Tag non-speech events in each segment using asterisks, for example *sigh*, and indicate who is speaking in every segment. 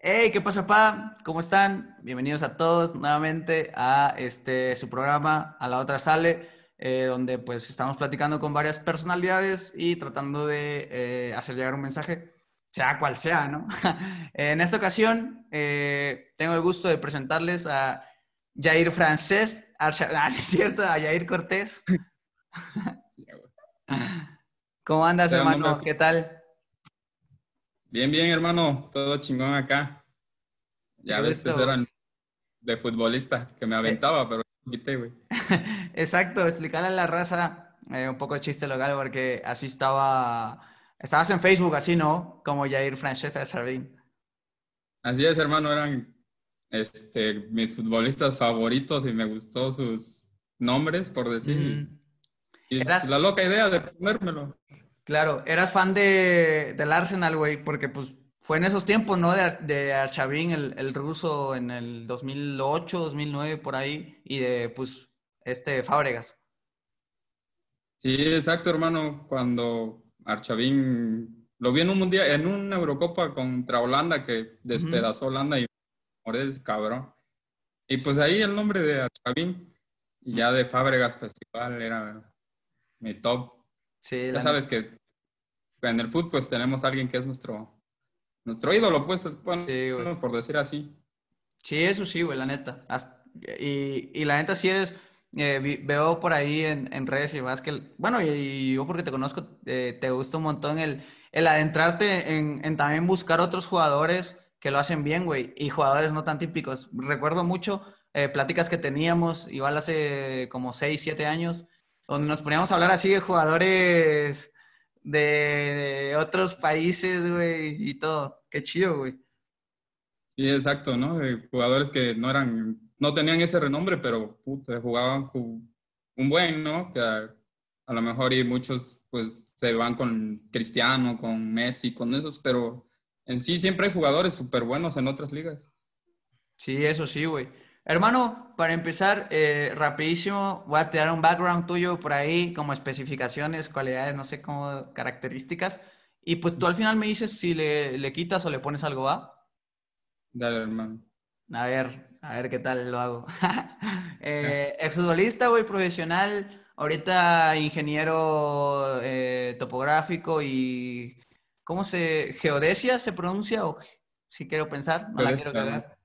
Speaker 1: Hey, ¿qué pasa, pa? ¿Cómo están? Bienvenidos a todos nuevamente a este su programa, a la otra sale, eh, donde pues estamos platicando con varias personalidades y tratando de eh, hacer llegar un mensaje, sea cual sea, ¿no? *laughs* en esta ocasión eh, tengo el gusto de presentarles a Jair Francés, *laughs* ah, es cierto, a Jair Cortés. *laughs* ¿Cómo andas, hermano? ¿Qué tal?
Speaker 2: Bien, bien, hermano, todo chingón acá. Ya ves, eran de futbolista, que me eh. aventaba, pero quité, güey. *laughs*
Speaker 1: Exacto, explicarle a la raza eh, un poco de chiste local, porque así estaba, estabas en Facebook, así, ¿no? Como Jair Francesca Sardín.
Speaker 2: Así es, hermano, eran este, mis futbolistas favoritos y me gustó sus nombres, por decir. Y la loca idea de ponérmelo.
Speaker 1: Claro, eras fan de, del Arsenal, güey, porque pues fue en esos tiempos, ¿no? De, de Archavín, el, el, ruso, en el 2008, 2009, por ahí, y de, pues, este, Fábregas.
Speaker 2: Sí, exacto, hermano, cuando Archavín lo vi en un mundial, en una Eurocopa contra Holanda que despedazó Holanda y moré cabrón. Y pues ahí el nombre de Archavín y ya de Fábregas Festival era mi top. Sí, ya sabes que en el fútbol pues, tenemos a alguien que es nuestro, nuestro ídolo, pues, por decir así.
Speaker 1: Sí, eso sí, güey, la neta. Y, y la neta sí es, eh, veo por ahí en, redes y más que, bueno, y, yo porque te conozco, eh, te gusta un montón el, el adentrarte en, en, también buscar otros jugadores que lo hacen bien, güey, y jugadores no tan típicos. Recuerdo mucho eh, pláticas que teníamos, igual hace como 6, 7 años, donde nos poníamos a hablar así de jugadores de, otros países, güey, y todo. Qué chido, güey.
Speaker 2: Sí, exacto, ¿no? jugadores que no eran, no tenían ese renombre, pero jugaban un buen, ¿no? Que a, lo mejor y muchos pues se van con Cristiano, con Messi, con esos, pero en sí siempre hay jugadores súper buenos en otras ligas.
Speaker 1: Sí, eso sí, güey. Hermano, para empezar, eh, rapidísimo, voy a tirar un background tuyo por ahí, como especificaciones, cualidades, no sé cómo, características. Y pues tú al final me dices si le, quitas o le pones algo, ¿va?
Speaker 2: Dale, hermano.
Speaker 1: A ver, a ver qué tal lo hago. *laughs* eh, exfutbolista, güey, profesional, ahorita ingeniero eh, topográfico y... ¿Cómo se...? ¿Geodesia se pronuncia o si quiero pensar? No la quiero cagar.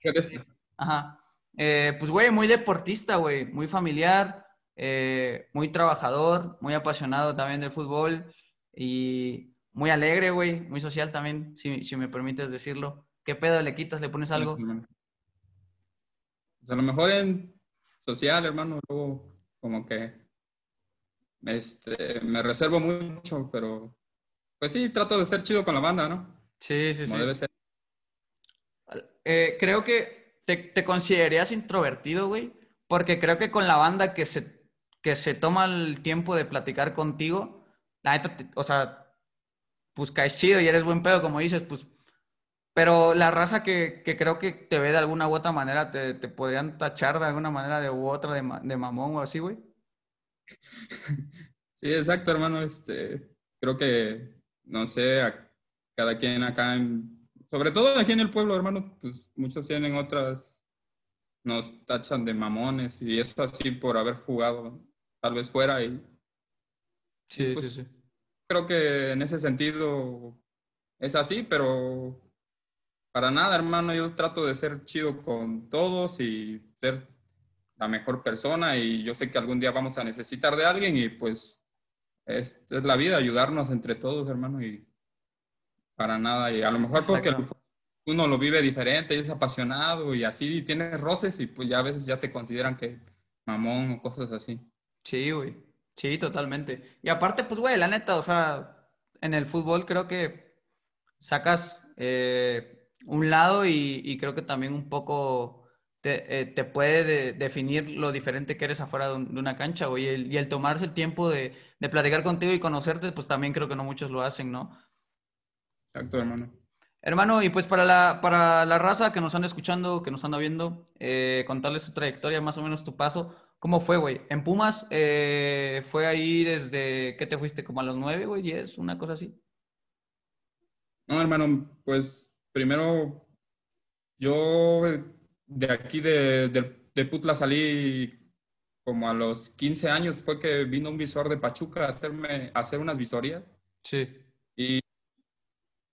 Speaker 1: Ajá. Eh, pues, güey, muy deportista, güey, muy familiar, eh, muy trabajador, muy apasionado también del fútbol y muy alegre, güey, muy social también, si, me permites decirlo. ¿Qué pedo le quitas? ¿Le pones algo?
Speaker 2: Pues a lo mejor en social, hermano, luego como que este, me reservo mucho, pero pues sí, trato de ser chido con la banda, ¿no?
Speaker 1: Sí, sí, sí. debe ser. Eh, creo que te, te considerarías introvertido, güey, porque creo que con la banda que se, que se toma el tiempo de platicar contigo, la neta, o sea, pues caes chido y eres buen pedo, como dices, pues, pero la raza que, creo que te ve de alguna u otra manera, te, te podrían tachar de alguna manera de u otra de, de mamón o así, güey.
Speaker 2: Sí, exacto, hermano, este, creo que, no sé, cada quien acá en, sobre todo aquí en el pueblo, hermano, pues muchos tienen otras, nos tachan de mamones y eso así por haber jugado tal vez fuera y...
Speaker 1: Sí, pues, sí, sí.
Speaker 2: Creo que en ese sentido es así, pero para nada, hermano, yo trato de ser chido con todos y ser la mejor persona y yo sé que algún día vamos a necesitar de alguien y pues es, es la vida, ayudarnos entre todos, hermano, y para nada. Y a lo mejor porque uno lo vive diferente y es apasionado y así tiene roces y pues ya a veces ya te consideran que mamón o cosas así.
Speaker 1: Sí, güey. Sí, totalmente. Y aparte, pues, güey, la neta, o sea, en el fútbol creo que sacas eh, un lado y, creo que también un poco te, eh, puede definir lo diferente que eres afuera de, una cancha, güey. Y el, y el, tomarse el tiempo de, de platicar contigo y conocerte, pues también creo que no muchos lo hacen, ¿no?
Speaker 2: Exacto, hermano.
Speaker 1: Hermano, y pues para la, para la raza que nos anda escuchando, que nos anda viendo, eh, contarles tu trayectoria, más o menos tu paso. ¿Cómo fue, güey? En Pumas, eh, ¿fue ahí desde qué te fuiste? ¿Como a los nueve, güey? ¿Diez? ¿Una cosa así?
Speaker 2: No, hermano, pues primero Yo de aquí de, de, Putla salí como a los 15 años, fue que vino un visor de Pachuca a, hacerme, a hacer unas visorías.
Speaker 1: Sí.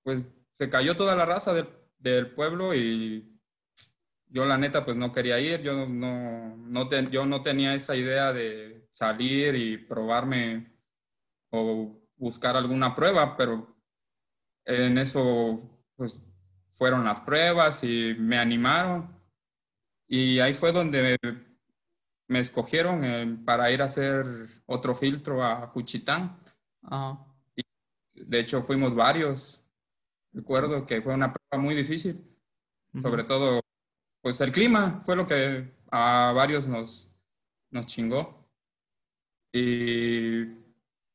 Speaker 2: Pues se cayó toda la raza del, del pueblo y yo la neta pues no quería ir, yo no, no yo no tenía esa idea de salir y probarme o buscar alguna prueba, pero en eso pues fueron las pruebas y me animaron. Y ahí fue donde me, escogieron eh, para ir a hacer otro filtro a Juchitán. de hecho fuimos varios, recuerdo que fue una prueba muy difícil, sobre todo pues el clima fue lo que a varios nos, nos chingó. Y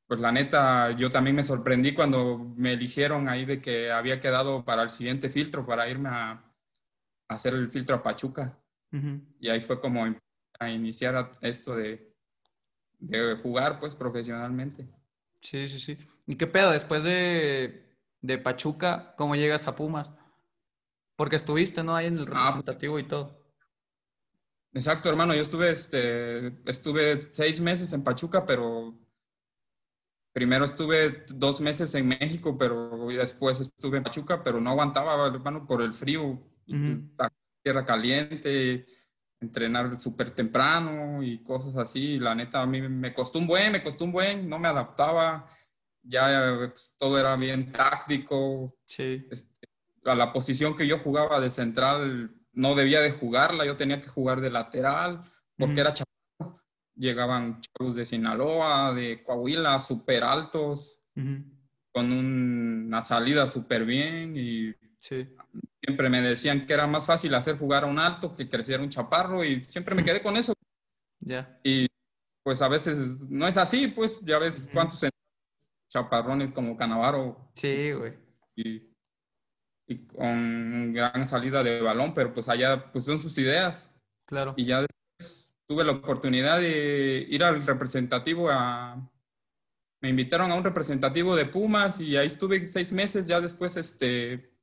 Speaker 2: pues la neta, yo también me sorprendí cuando me eligieron ahí de que había quedado para el siguiente filtro, para irme a, hacer el filtro a Pachuca. Y ahí fue como a iniciar esto de, de, jugar pues profesionalmente.
Speaker 1: Sí, sí, sí. ¿Y qué pedo? Después de, de Pachuca, ¿cómo llegas a Pumas? Porque estuviste, ¿no? Ahí en el ah, pues, representativo y todo.
Speaker 2: Exacto, hermano. Yo estuve, este, estuve seis meses en Pachuca, pero primero estuve dos meses en México, pero después estuve en Pachuca, pero no aguantaba, hermano, por el frío. Pues, tierra caliente, entrenar súper temprano y cosas así. La neta, a mí me costó un buen, me costó un buen, no me adaptaba. Ya pues, todo era bien táctico.
Speaker 1: Sí.
Speaker 2: Este, a la posición que yo jugaba de central no debía de jugarla, yo tenía que jugar de lateral porque era chaparro. Llegaban chavos de Sinaloa, de Coahuila, súper altos, con una salida súper bien y siempre me decían que era más fácil hacer jugar a un alto que crecer un chaparro y siempre me quedé con eso.
Speaker 1: Ya.
Speaker 2: Y pues a veces no es así, pues ya ves cuántos chaparrones como Canavaro.
Speaker 1: Sí, güey.
Speaker 2: Y y con gran salida de balón, pero pues allá pues son sus ideas.
Speaker 1: Claro.
Speaker 2: Y ya después tuve la oportunidad de ir al representativo a... Me invitaron a un representativo de Pumas y ahí estuve seis meses, ya después este,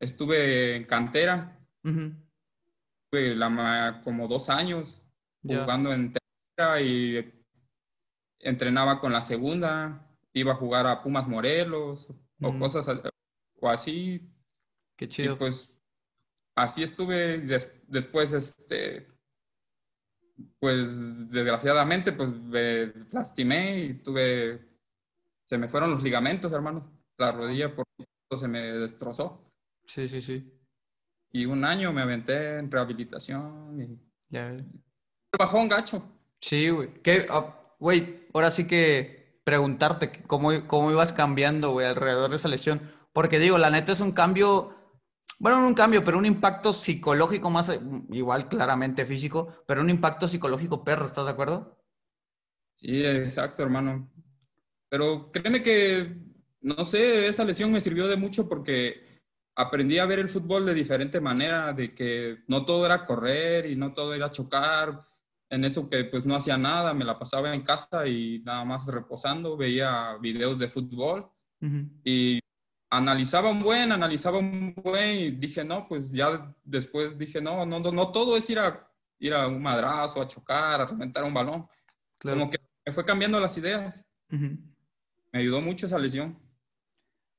Speaker 2: estuve en cantera. Estuve la, como dos años jugando en tercera y entrenaba con la segunda, iba a jugar a Pumas Morelos o cosas o así,
Speaker 1: Qué chido.
Speaker 2: Y pues así estuve después, este, pues desgraciadamente, pues me lastimé y tuve, se me fueron los ligamentos, hermano. La rodilla por se me destrozó.
Speaker 1: Sí, sí, sí.
Speaker 2: Y un año me aventé en rehabilitación y...
Speaker 1: Ya.
Speaker 2: Bajó un gacho.
Speaker 1: Sí, güey. ¿Qué, ah, güey, ahora sí que preguntarte cómo, cómo ibas cambiando, alrededor de esa lesión. Porque digo, la neta es un cambio bueno, no un cambio, pero un impacto psicológico más, igual claramente físico, pero un impacto psicológico perro, ¿estás de acuerdo?
Speaker 2: Sí, exacto, hermano. Pero créeme que, no sé, esa lesión me sirvió de mucho porque aprendí a ver el fútbol de diferente manera, de que no todo era correr y no todo era chocar, en eso que pues no hacía nada, me la pasaba en casa y nada más reposando, veía videos de fútbol y analizaba un buen, analizaba un buen y dije, no, pues ya después dije, no, no, no, no todo es ir a, ir a un madrazo, a chocar, a reventar un balón. Como que me fue cambiando las ideas. Me ayudó mucho esa lesión.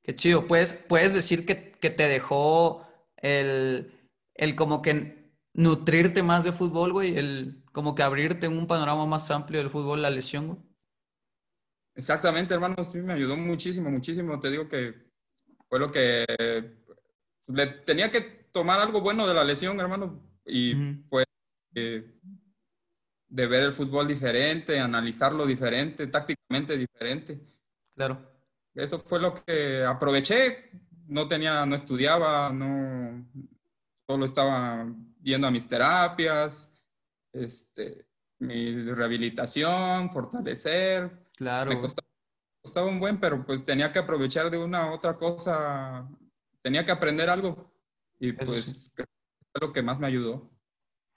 Speaker 1: Qué chido. ¿Puedes, puedes decir que, que te dejó el, el, como que nutrirte más de fútbol, güey? El como que abrirte en un panorama más amplio del fútbol, la lesión, güey.
Speaker 2: Exactamente, hermano. Sí, me ayudó muchísimo, muchísimo. Te digo que fue lo que le tenía que tomar algo bueno de la lesión, hermano, y fue de ver el fútbol diferente, analizarlo diferente, tácticamente diferente.
Speaker 1: Claro.
Speaker 2: Eso fue lo que aproveché. No tenía, no estudiaba, no, solo estaba viendo a mis terapias, este, mi rehabilitación, fortalecer.
Speaker 1: Claro.
Speaker 2: Me costaba costaba un buen, pero pues tenía que aprovechar de una otra cosa, tenía que aprender algo y pues creo que fue lo que más me ayudó.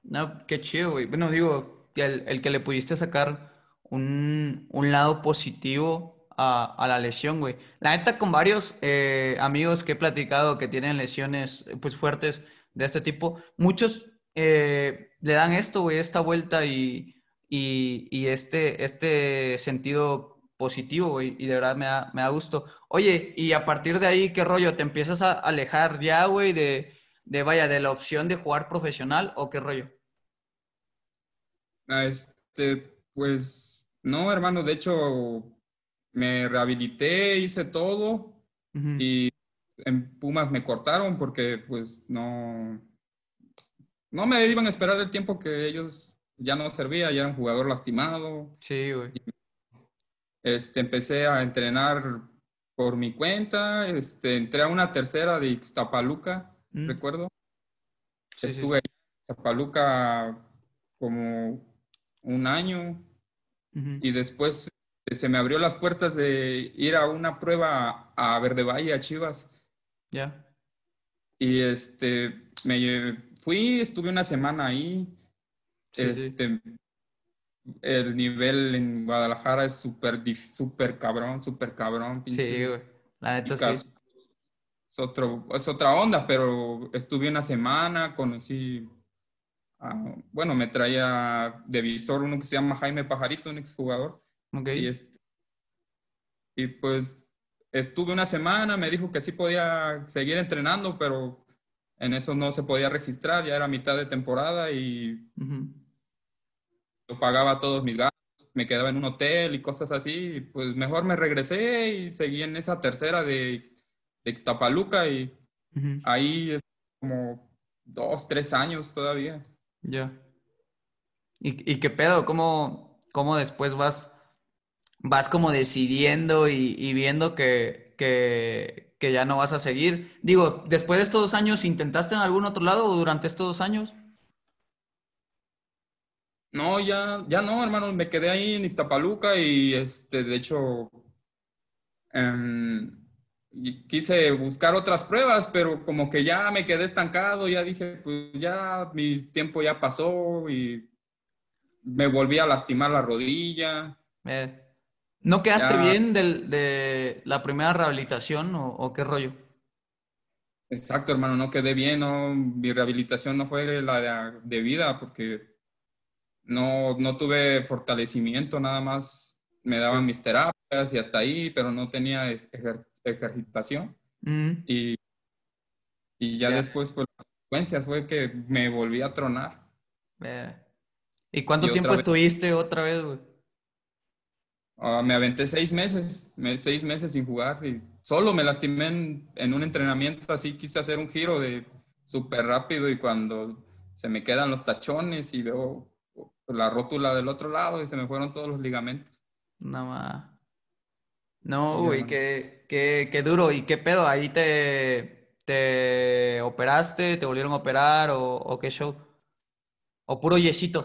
Speaker 1: No, qué chido, güey. Bueno, digo, el, el que le pudiste sacar un, un lado positivo a, a la lesión, güey. La neta, con varios eh, amigos que he platicado que tienen lesiones pues fuertes de este tipo, muchos eh, le dan esto, güey, esta vuelta y, y, y este, este sentido positivo, güey, y de verdad me da, me da gusto. Oye, y a partir de ahí, ¿qué rollo? ¿Te empiezas a alejar ya, güey, de, de, vaya, de la opción de jugar profesional o qué rollo?
Speaker 2: Ah, Este, pues, no, hermano, de hecho, me rehabilité, hice todo
Speaker 1: Ujú.
Speaker 2: y en Pumas me cortaron porque, pues, no, no me iban a esperar el tiempo que ellos ya no servía, ya era un jugador lastimado.
Speaker 1: Sí, güey.
Speaker 2: Este, empecé a entrenar por mi cuenta, este, entré a una tercera de Ixtapaluca,
Speaker 1: Mm.
Speaker 2: recuerdo.
Speaker 1: Sí, sí,
Speaker 2: Estuve ahí en Ixtapaluca como un año y después eh, se me abrió las puertas de ir a una prueba a Verde Valle, a Chivas.
Speaker 1: Ya.
Speaker 2: Y este, me fui, estuve una semana ahí.
Speaker 1: Sí, sí.
Speaker 2: Este, el nivel en Guadalajara es súper, súper cabrón, súper cabrón,
Speaker 1: Sí,
Speaker 2: pinche.
Speaker 1: güey. La neta sí.
Speaker 2: Es, otro, es otra onda, pero estuve una semana, conocí, a- bueno, me traía de visor uno que se llama Jaime Pajarito, un exjugador,
Speaker 1: Ok.
Speaker 2: y, este, y pues estuve una semana, me dijo que sí podía seguir entrenando, pero en eso no se podía registrar, ya era mitad de temporada y yo pagaba todos mis gastos, me quedaba en un hotel y cosas así, y pues mejor me regresé y seguí en esa tercera de, de Ixtapaluca y ahí es como dos, tres años todavía.
Speaker 1: Ya. ¿Y, y qué pedo? ¿Cómo, cómo después vas, vas como decidiendo y, y viendo que, que, que ya no vas a seguir? Digo, después de estos dos años, ¿intentaste en algún otro lado o durante estos dos años?
Speaker 2: No, ya, ya no, hermano, me quedé ahí en Ixtapaluca y este, de hecho, em, quise buscar otras pruebas, pero como que ya me quedé estancado, ya dije, pues ya mi tiempo ya pasó y me volví a lastimar la rodilla.
Speaker 1: Eh, ¿no quedaste
Speaker 2: Ya.
Speaker 1: bien del- de la primera rehabilitación o, o qué rollo?
Speaker 2: Exacto, hermano, no quedé bien, no, mi rehabilitación no fue la de, de vida porque no, no tuve fortalecimiento, nada más me daban mis terapias y hasta ahí, pero no tenía ejer- ejercitación.
Speaker 1: Mm,
Speaker 2: Y, y ya después, pues, las consecuencias fue que me volví a tronar.
Speaker 1: ¿Y cuánto
Speaker 2: Y
Speaker 1: tiempo
Speaker 2: otra vez.
Speaker 1: estuviste otra vez, güey?
Speaker 2: Ah, me aventé seis meses, me- seis meses sin jugar y solo me lastimé en, en un entrenamiento, así quise hacer un giro de súper rápido y cuando se me quedan los tachones y veo la rótula del otro lado y se me fueron todos los ligamentos.
Speaker 1: Nada más. No,
Speaker 2: Sí,
Speaker 1: güey,
Speaker 2: hermano.
Speaker 1: qué, qué, qué duro. ¿Y qué pedo? ¿Ahí te, te operaste? ¿Te volvieron a operar? ¿O, o qué show? ¿O puro yesito?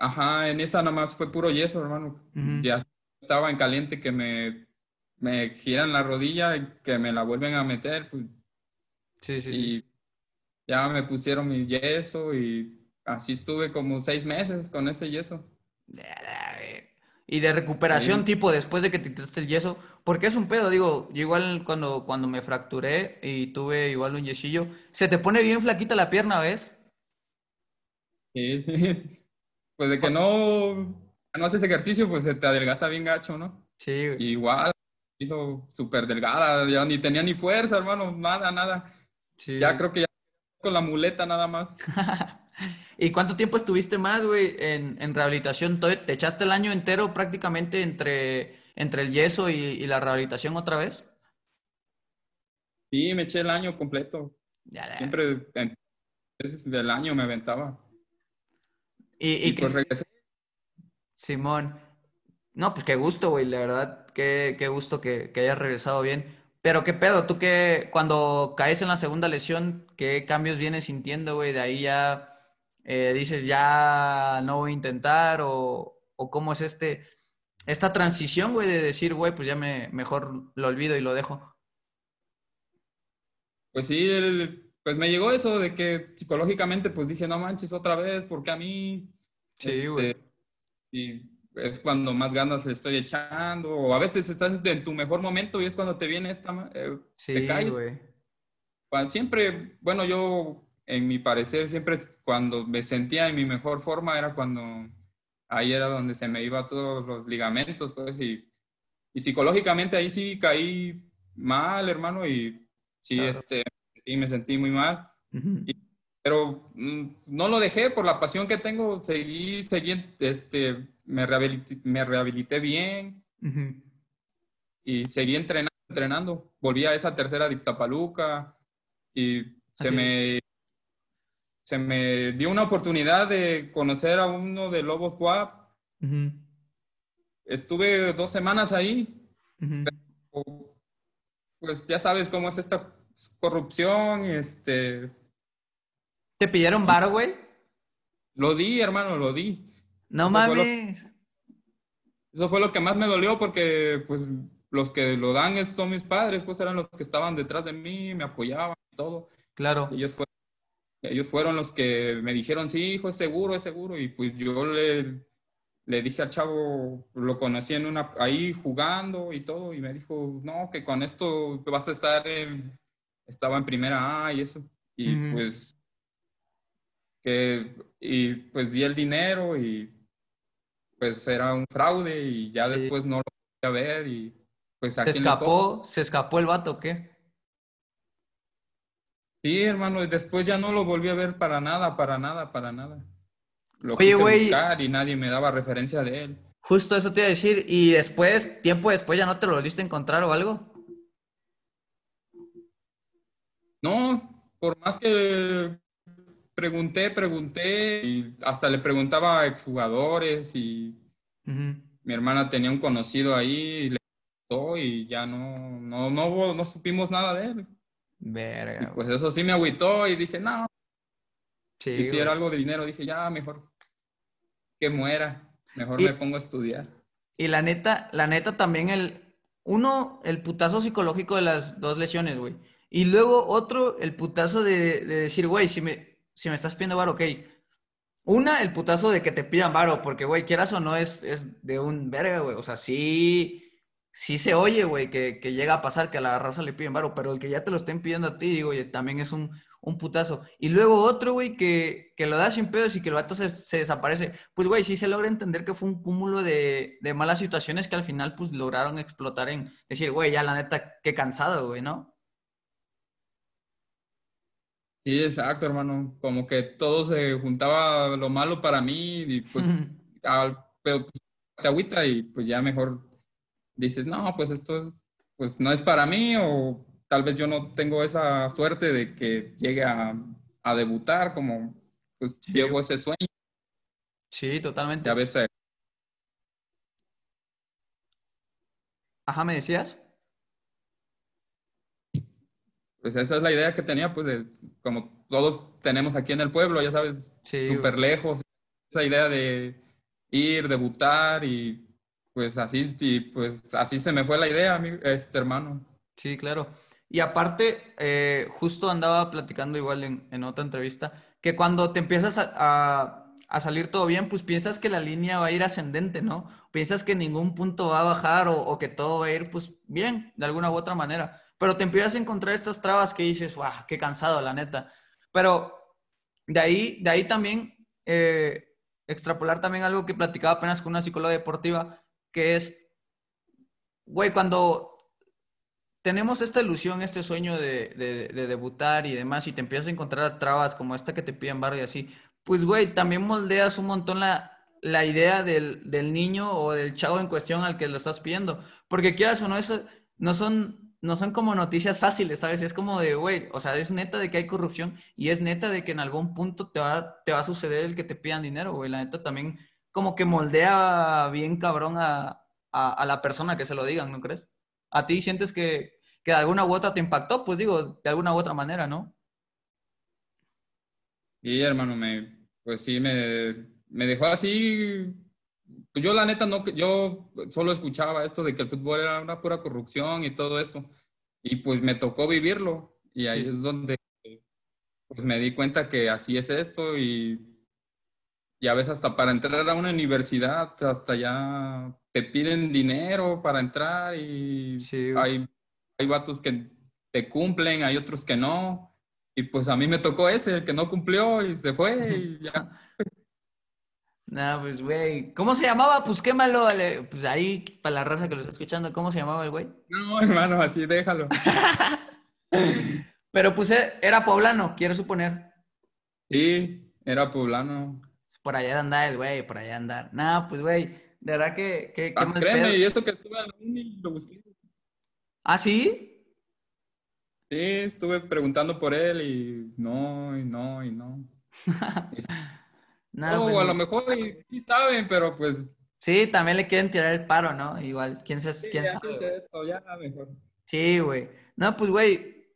Speaker 2: Ajá, en esa nada más fue puro yeso, hermano.
Speaker 1: Ujú.
Speaker 2: Ya estaba en caliente que me, me giran la rodilla y que me la vuelven a meter, pues,
Speaker 1: Sí, sí, sí.
Speaker 2: y ya me pusieron mi yeso y así estuve como seis meses con ese yeso.
Speaker 1: Y de recuperación,
Speaker 2: Sí.
Speaker 1: tipo, después de que te quitaste el yeso, porque es un pedo, digo, yo igual cuando, cuando me fracturé y tuve igual un yesillo, se te pone bien flaquita la pierna, ¿ves?
Speaker 2: Sí, *laughs* Pues de que no, no haces ejercicio, pues se te adelgaza bien gacho, ¿no?
Speaker 1: Sí, güey.
Speaker 2: Igual, hizo súper delgada, ya ni tenía ni fuerza, hermano, nada, nada.
Speaker 1: Sí.
Speaker 2: Ya creo que ya con la muleta nada más. *laughs*
Speaker 1: ¿Y cuánto tiempo estuviste más, güey, en, en rehabilitación? ¿Te te echaste el año entero prácticamente entre, entre el yeso y, y la rehabilitación otra vez?
Speaker 2: Sí, me eché el año completo.
Speaker 1: Ya, ya.
Speaker 2: Siempre en- del año me aventaba.
Speaker 1: Y, y
Speaker 2: Y pues regresé.
Speaker 1: Simón, no, pues qué gusto, güey, la verdad, qué, qué gusto que, que hayas regresado bien. Pero qué pedo, tú que cuando caes en la segunda lesión, ¿qué cambios vienes sintiendo, güey? De ahí ya eh, dices, ya no voy a intentar, o, o cómo es este, esta transición, güey, de decir, güey, pues ya me, mejor lo olvido y lo dejo.
Speaker 2: Pues sí, el- pues me llegó eso de que psicológicamente pues dije, no manches otra vez, porque a mí?
Speaker 1: Sí,
Speaker 2: Este,
Speaker 1: güey.
Speaker 2: y es cuando más ganas le estoy echando, o a veces estás en tu mejor momento y es cuando te viene esta, eh,
Speaker 1: Sí,
Speaker 2: te caes. Cuando- Siempre, bueno, yo, en mi parecer, siempre cuando me sentía en mi mejor forma era cuando ahí era donde se me iba todos los ligamentos, pues, y, y psicológicamente ahí sí caí mal, hermano, y sí,
Speaker 1: Claro.
Speaker 2: este, y me sentí muy mal. Pero mm, no lo dejé por la pasión que tengo, seguí, seguí, este, me rehabilité, me rehabilité bien y seguí entrenando, entrenando. Volví a esa tercera de Ixtapaluca y se
Speaker 1: Así
Speaker 2: me, se me dio una oportunidad de conocer a uno de Lobos.
Speaker 1: Ujú.
Speaker 2: Estuve dos semanas ahí,
Speaker 1: Ujú.
Speaker 2: pues ya sabes cómo es esta corrupción, este,
Speaker 1: ¿Te pidieron varo, güey?
Speaker 2: lo di, hermano, lo di.
Speaker 1: No
Speaker 2: Eso fue lo-
Speaker 1: mames.
Speaker 2: Eso fue lo que más me dolió porque pues los que lo dan son mis padres, pues eran los que estaban detrás de mí, me apoyaban y todo.
Speaker 1: Claro.
Speaker 2: Ellos fueron, ellos fueron los que me dijeron, sí, hijo, es seguro, es seguro. Y pues yo le, le dije al chavo, lo conocí en una, ahí jugando y todo, y me dijo, no, que con esto vas a estar en, estaba en primera A y eso. Y pues, que, y pues di el dinero y pues era un fraude y ya
Speaker 1: Sí.
Speaker 2: después no lo volví a ver y pues a
Speaker 1: ¿Se
Speaker 2: quién
Speaker 1: escapó? ¿Se escapó el vato o qué?
Speaker 2: Sí, hermano, y después ya no lo volví a ver para nada, para nada, para nada. Lo
Speaker 1: Oye,
Speaker 2: quise
Speaker 1: güey.
Speaker 2: buscar y nadie me daba referencia de él.
Speaker 1: Justo eso te iba a decir. ¿Y después, tiempo después, ya no te lo volviste a encontrar o algo?
Speaker 2: No, por más que pregunté, pregunté, y hasta le preguntaba a exjugadores y mi hermana tenía un conocido ahí y le preguntó y ya no, no, no, no supimos nada de él. Y
Speaker 1: Verga.
Speaker 2: pues eso sí me agüitó y dije, no,
Speaker 1: Sí,
Speaker 2: y si
Speaker 1: güey.
Speaker 2: era algo de dinero, dije, ya, mejor que muera, mejor
Speaker 1: Y-
Speaker 2: me pongo a estudiar.
Speaker 1: Y la neta, la neta también el, uno, el putazo psicológico de las dos lesiones, güey. Y luego otro, el putazo de, de decir, güey, si me, si me estás pidiendo varo, ok. Una, el putazo de que te pidan varo, porque, güey, quieras o no, es, es de un verga, güey. O sea, sí, sí se oye, güey, que, que llega a pasar que a la raza le piden varo, pero el que ya te lo estén pidiendo a ti, digo, también es un, un putazo. Y luego otro, güey, que, que lo da sin pedos y que el vato se, se desaparece. Pues, güey, sí se logra entender que fue un cúmulo de, de malas situaciones que al final, pues, lograron explotar en decir, güey, ya la neta, qué cansado, güey, ¿no?
Speaker 2: Sí, exacto, hermano. Como que todo se juntaba lo malo para mí y pues, *laughs* al- pero pues, te agüita y pues ya mejor dices, no, pues esto pues no es para mí o tal vez yo no tengo esa suerte de que llegue a, a debutar como pues
Speaker 1: Sí.
Speaker 2: llevo ese sueño
Speaker 1: Sí, totalmente.
Speaker 2: y a veces
Speaker 1: Ajá, ¿me decías?
Speaker 2: Pues esa es la idea que tenía pues de como todos tenemos aquí en el pueblo, ya sabes,
Speaker 1: Sí,
Speaker 2: súper lejos, esa idea de ir, debutar y pues así, y pues así se me fue la idea, mi- este hermano.
Speaker 1: Sí, claro. Y aparte, eh, justo andaba platicando igual en, en otra entrevista, que cuando te empiezas a, a- a salir todo bien, pues piensas que la línea va a ir ascendente, ¿no? Piensas que ningún punto va a bajar o, o que todo va a ir pues bien, de alguna u otra manera. Pero te empiezas a encontrar estas trabas que dices, ¡guau! ¡Qué cansado, la neta! Pero de ahí, de ahí también eh, extrapolar también algo que platicaba apenas con una psicóloga deportiva, que es, güey, cuando tenemos esta ilusión, este sueño de, de- de debutar y demás, y te empiezas a encontrar trabas como esta que te piden barro y así, pues, güey, también moldeas un montón la, la idea del, del niño o del chavo en cuestión al que lo estás pidiendo. Porque quieras o no, eso no son, no son como noticias fáciles, ¿sabes? Es como de, güey, o sea, es neta de que hay corrupción y es neta de que en algún punto te va, te va a suceder el que te pidan dinero, güey. La neta también como que moldea bien cabrón a, a, la persona que se lo digan, ¿no crees? ¿A ti sientes que, que de alguna u otra te impactó? Pues digo, de alguna u otra manera, ¿no?
Speaker 2: Y hermano, me, pues sí, me, me dejó así. Pues yo la neta no, yo solo escuchaba esto de que el fútbol era una pura corrupción y todo eso. Y pues me tocó vivirlo. Y ahí
Speaker 1: Sí,
Speaker 2: es donde pues me di cuenta que así es esto y ya ves, hasta para entrar a una universidad, hasta ya te piden dinero para entrar y hay, hay vatos que te cumplen, hay otros que no. Y pues a mí me tocó ese, el que no cumplió y se fue y ya.
Speaker 1: No, pues, güey. ¿Cómo se llamaba? Pues quémalo. Pues ahí, para la raza que lo está escuchando, ¿cómo se llamaba el güey?
Speaker 2: No, hermano, así déjalo. *laughs*
Speaker 1: Pero pues eh, era poblano, quiero suponer.
Speaker 2: Sí, era poblano.
Speaker 1: Por allá andar el güey, por allá andar. No, pues, güey, de verdad que... que
Speaker 2: ah, créeme, y esto que estuve en la uni, lo busqué.
Speaker 1: ¿Ah, sí?
Speaker 2: Sí, estuve preguntando por él y no, y no, y no. *laughs* no, pues, a lo mejor sí saben, pero pues...
Speaker 1: Sí, también le quieren tirar el paro, ¿no? Igual, ¿quién, se, quién sabe?
Speaker 2: Esto, ya mejor.
Speaker 1: Sí, güey. No, pues, güey,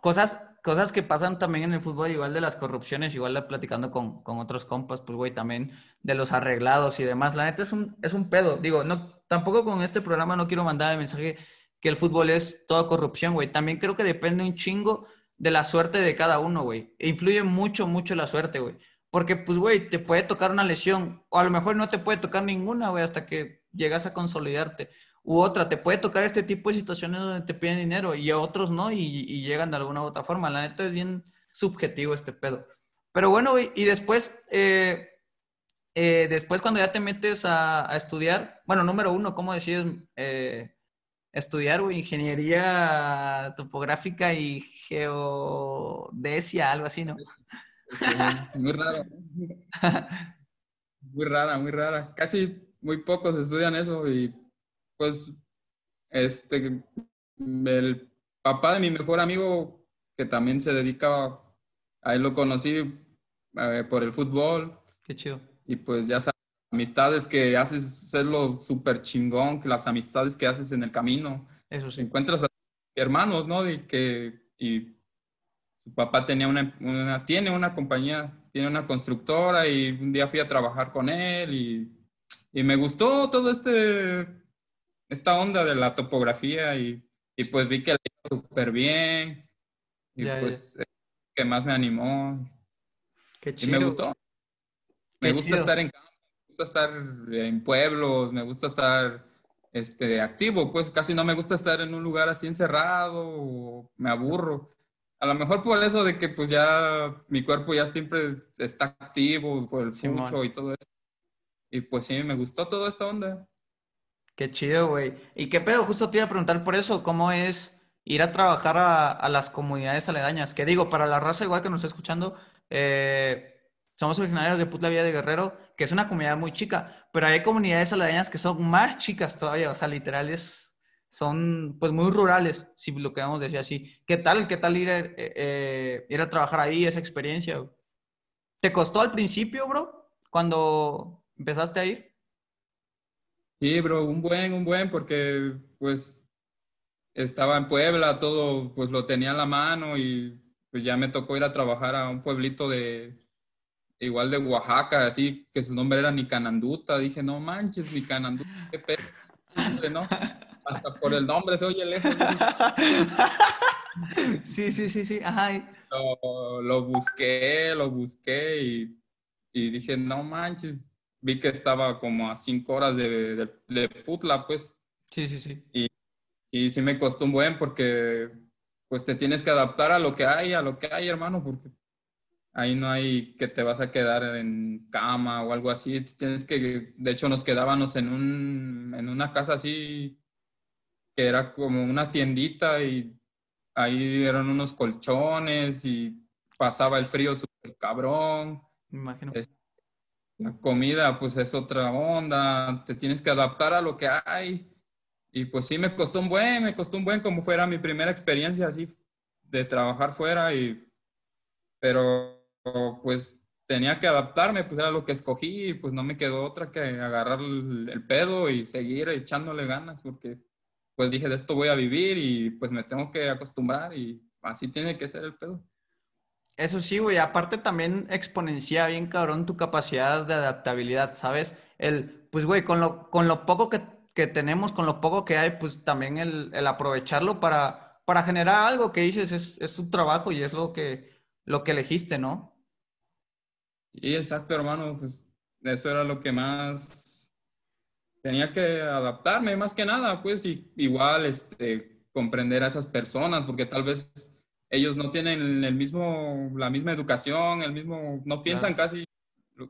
Speaker 1: cosas, cosas que pasan también en el fútbol, igual de las corrupciones, igual platicando con, con otros compas, pues, güey, también de los arreglados y demás. La neta es un, es un pedo. Digo, no, tampoco con este programa no quiero mandar el mensaje que el fútbol es toda corrupción, güey. También creo que depende un chingo de la suerte de cada uno, güey. E influye mucho, mucho la suerte, güey. Porque, pues, güey, te puede tocar una lesión, o a lo mejor no te puede tocar ninguna, güey, hasta que llegas a consolidarte. U otra, te puede tocar este tipo de situaciones donde te piden dinero y a otros no y, llegan de alguna u otra forma. La neta es bien subjetivo este pedo. Pero bueno, güey, y después, eh, eh, después cuando ya te metes a, estudiar, bueno, número uno, ¿cómo decides eh, estudiar, güey? Ingeniería topográfica y geodesia, algo así, ¿no?
Speaker 2: Muy raro. muy rara, muy rara. Casi muy pocos estudian eso y pues, este, el papá de mi mejor amigo, que también se dedicaba, a él lo conocí eh, por el fútbol.
Speaker 1: Qué chido.
Speaker 2: Y pues ya sabes, amistades que haces, es lo súper chingón, que las amistades que haces en el camino.
Speaker 1: Eso sí.
Speaker 2: Encuentras a hermanos, ¿no? Y que, y su papá tenía una, una, tiene una compañía, tiene una constructora y un día fui a trabajar con él y, y me gustó todo este esta onda de la topografía y, y pues vi que le iba súper bien y pues que más me animó.
Speaker 1: Qué chido.
Speaker 2: Y me gustó. me gusta estar en campo, me gusta estar en pueblos, me gusta estar este, activo, pues casi no me gusta estar en un lugar así encerrado o me aburro. A lo mejor por eso de que pues ya mi cuerpo ya siempre está activo por el fucho y todo eso. Y pues sí, me gustó toda esta onda.
Speaker 1: Qué chido, güey. ¿Y qué pedo? Justo te iba a preguntar por eso, ¿cómo es ir a trabajar a, las comunidades aledañas? Que digo, para la raza igual que nos está escuchando, eh, somos originarios de Putla Villa de Guerrero, que es una comunidad muy chica, pero hay comunidades aledañas que son más chicas todavía, o sea, literales, son pues muy rurales, si lo queremos decir así. ¿Qué tal? ¿Qué tal ir, eh, eh, ir a trabajar ahí, esa experiencia? ¿Te costó al principio, bro, cuando empezaste a ir?
Speaker 2: Sí, bro, un buen, un buen, porque pues estaba en Puebla, todo pues lo tenía en la mano y pues ya me tocó ir a trabajar a un pueblito de igual de Oaxaca, así que su nombre era Nicananduta. Dije, no manches, Nicananduta, qué pedo, *laughs* ¿no? Hasta por el nombre se oye lejos.
Speaker 1: Sí, sí, sí, sí, ajá.
Speaker 2: Lo, busqué, lo busqué y, y dije, no manches, vi que estaba como a cinco horas de, de, Putla, pues.
Speaker 1: Sí, sí, sí.
Speaker 2: Y, y, sí me costó un buen porque pues te tienes que adaptar a lo que hay, a lo que hay, hermano, porque ahí no hay que te vas a quedar en cama o algo así. Tienes que, de hecho nos quedábamos en, un, en una casa así que era como una tiendita y ahí eran unos colchones y pasaba el frío súper cabrón.
Speaker 1: Me imagino.
Speaker 2: La comida, pues es otra onda, te tienes que adaptar a lo que hay. Y pues sí, me costó un buen, me costó un buen como fuera mi primera experiencia así de trabajar fuera y, pero pues tenía que adaptarme, pues era lo que escogí y pues no me quedó otra que agarrar el, pedo y seguir echándole ganas porque pues dije de esto voy a vivir y pues me tengo que acostumbrar y así tiene que ser el pedo.
Speaker 1: Eso sí, güey. Aparte también exponencia bien cabrón tu capacidad de adaptabilidad, ¿sabes? El, pues, güey, con lo, con lo poco que, tenemos, con lo poco que hay, pues también el, aprovecharlo para, para generar algo que dices es, es tu trabajo y es lo que, lo que elegiste, ¿no?
Speaker 2: Sí, exacto, hermano. Pues eso era lo que más tenía que adaptarme, más que nada, pues y, igual este, comprender a esas personas, porque tal vez ellos no tienen el mismo, la misma educación, el mismo, no piensan casi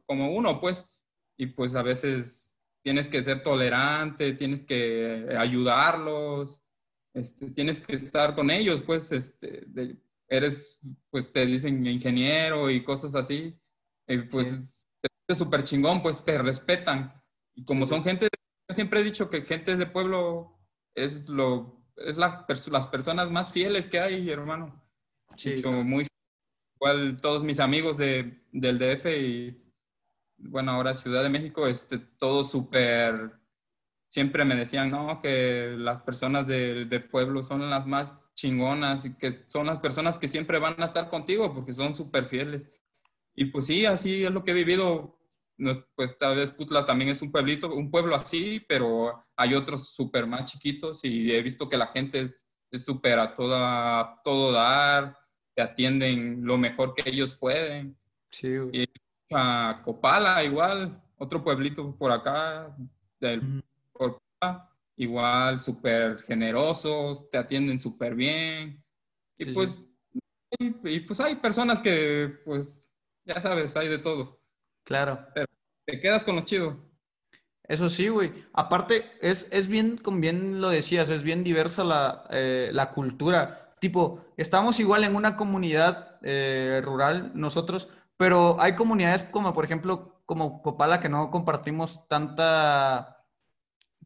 Speaker 2: como uno, pues, y pues a veces tienes que ser tolerante, tienes que ayudarlos, este, tienes que estar con ellos, pues, este, eres, pues te dicen ingeniero y cosas así, y pues es súper chingón, pues te respetan. Y como son gente, siempre he dicho que gente de pueblo es lo, es la, las personas más fieles que hay, hermano. Sí, muy igual todos mis amigos de, del DF y bueno, ahora Ciudad de México, este, todo súper, siempre me decían, no, que las personas del de pueblo son las más chingonas y que son las personas que siempre van a estar contigo porque son súper fieles. Y pues sí, así es lo que he vivido. Pues tal vez Putla también es un pueblito, un pueblo así, pero hay otros súper más chiquitos y he visto que la gente es súper a, toda, todo dar, te atienden lo mejor que ellos pueden. Sí, y a Copala igual, otro pueblito por acá, del, igual súper generosos, te atienden súper bien. Y pues, Y, pues hay personas que, pues, ya sabes, hay de todo.
Speaker 1: Claro.
Speaker 2: Pero te quedas con lo chido.
Speaker 1: Eso sí, güey. Aparte, es, es bien, como bien lo decías, es bien diversa la, eh, la cultura. Tipo, estamos igual en una comunidad eh, rural nosotros, pero hay comunidades como, por ejemplo, como Copala, que no compartimos tanta,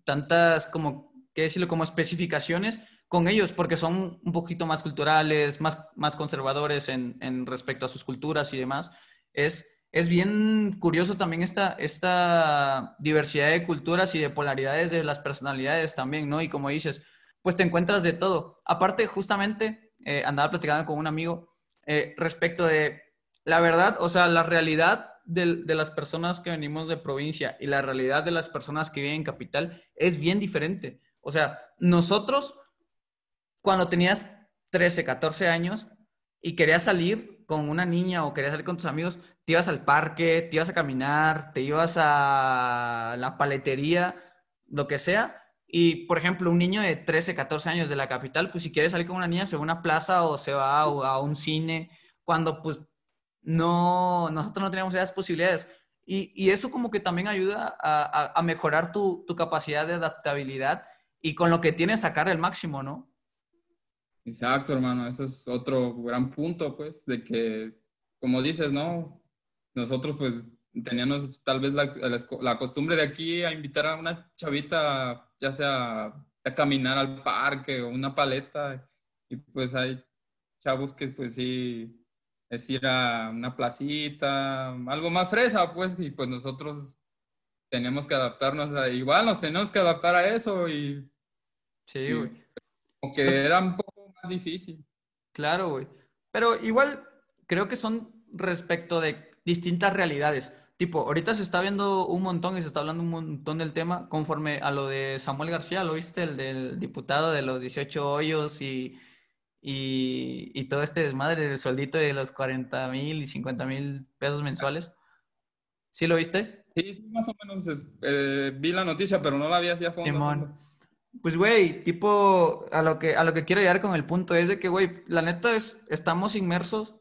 Speaker 1: tantas, como, ¿qué decirlo? Como especificaciones con ellos, porque son un poquito más culturales, más, más conservadores en, en respecto a sus culturas y demás. Es, es bien curioso también esta, esta diversidad de culturas y de polaridades de las personalidades también, ¿no? Y como dices, pues te encuentras de todo. Aparte, justamente, eh, andaba platicando con un amigo eh, respecto de la verdad, o sea, la realidad de, las personas que venimos de provincia y la realidad de las personas que viven en capital es bien diferente. O sea, nosotros, cuando tenías 13, 14 años y querías salir con una niña o querías salir con tus amigos, te ibas al parque, te ibas a caminar, te ibas a la paletería, lo que sea. Y, por ejemplo, un niño de 13, 14 años de la capital, pues si quiere salir con una niña, se va a una plaza o se va a, a un cine, cuando pues no, nosotros no teníamos esas posibilidades. Y, eso como que también ayuda a, mejorar tu, capacidad de adaptabilidad y con lo que tienes sacar el máximo, ¿no?
Speaker 2: Exacto, hermano. Eso es otro gran punto, pues, de que, como dices, ¿no? Nosotros, pues, teníamos tal vez la, costumbre de aquí a invitar a una chavita, ya sea a caminar al parque o una paleta, y pues hay chavos que, pues, sí es ir a una placita, algo más fresa, pues, y pues nosotros tenemos que adaptarnos a, igual nos tenemos que adaptar a eso y...
Speaker 1: Sí, güey.
Speaker 2: Aunque era un poco más difícil.
Speaker 1: Claro, güey. Pero igual creo que son respecto de distintas realidades. Tipo, ahorita se está viendo un montón y se está hablando un montón del tema conforme a lo de Samuel García, ¿lo viste? El del diputado de los 18 hoyos y y, todo este desmadre del sueldito de los 40 mil y 50 mil pesos mensuales. ¿Sí lo viste?
Speaker 2: Sí, más o menos eh, vi la noticia, pero no la vi hacia fondo. Simón.
Speaker 1: Pues, güey, tipo, a lo, que, a lo que quiero llegar con el punto es de que, güey, la neta es, estamos inmersos.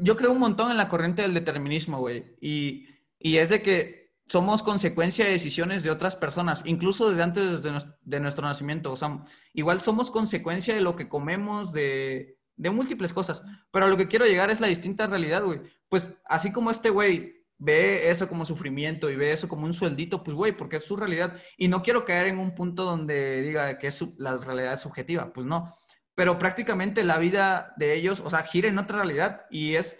Speaker 1: Yo creo un montón en la corriente del determinismo, güey. Y, y es de que somos consecuencia de decisiones de otras personas, incluso desde antes de, nuestro nacimiento. O sea, igual somos consecuencia de lo que comemos, de, múltiples cosas. Pero a lo que quiero llegar es la distinta realidad, güey. Pues así como este güey ve eso como sufrimiento y ve eso como un sueldito, pues güey, porque es su realidad. Y no quiero caer en un punto donde diga que es la realidad es subjetiva, pues no. Pero prácticamente la vida de ellos, o sea, gira en otra realidad y es,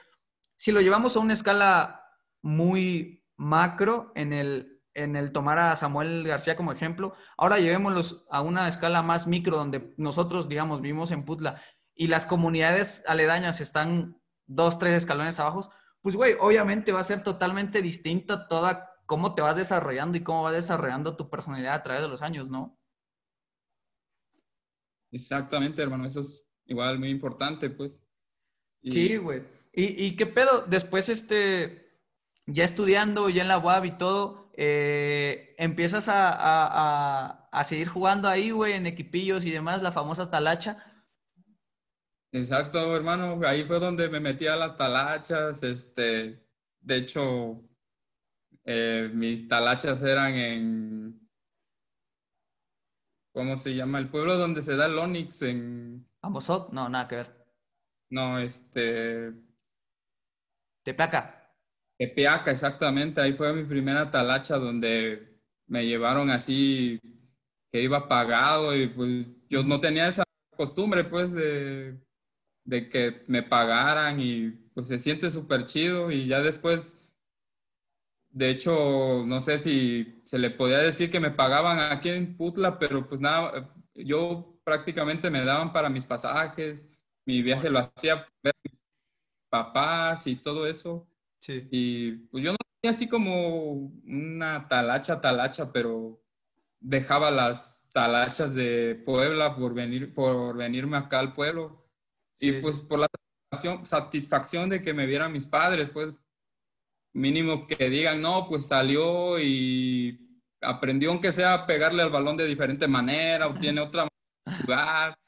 Speaker 1: si lo llevamos a una escala muy macro en el, en el tomar a Samuel García como ejemplo. Ahora llevémoslos a una escala más micro donde nosotros, digamos, vivimos en Putla y las comunidades aledañas están dos, tres escalones abajo, pues, güey, obviamente va a ser totalmente distinto toda cómo te vas desarrollando y cómo vas desarrollando tu personalidad a través de los años, ¿no?
Speaker 2: Exactamente, hermano, eso es igual muy importante, pues.
Speaker 1: Sí, güey. ¿Y, ¿Y, qué pedo? Después, este, ya estudiando, ya en la UAB y todo, eh, empiezas a, a, a, seguir jugando ahí, güey, en equipillos y demás, la famosa talacha.
Speaker 2: Exacto, hermano. Ahí fue donde me metí a las talachas. Este, de hecho, eh, mis talachas eran en, ¿cómo se llama? El pueblo donde se da el Onix en...
Speaker 1: ¿Amosot? No, nada que ver.
Speaker 2: No, este...
Speaker 1: Tepeaca.
Speaker 2: Tepeaca, exactamente. Ahí fue mi primera talacha donde me llevaron así, que iba pagado y pues yo no tenía esa costumbre pues de, de que me pagaran y pues se siente súper chido y ya después de hecho, no sé si se le podía decir que me pagaban aquí en Putla, pero pues nada, yo prácticamente me daban para mis pasajes, mi viaje lo hacía ver mis papás y todo eso. Sí. Y pues yo no tenía así como una talacha, talacha, pero dejaba las talachas de Puebla por venir, por venirme acá al pueblo. y pues por la satisfacción, satisfacción de que me vieran mis padres, pues mínimo que digan, no, pues salió y aprendió aunque sea a pegarle al balón de diferente manera o tiene otra *laughs* manera de jugar.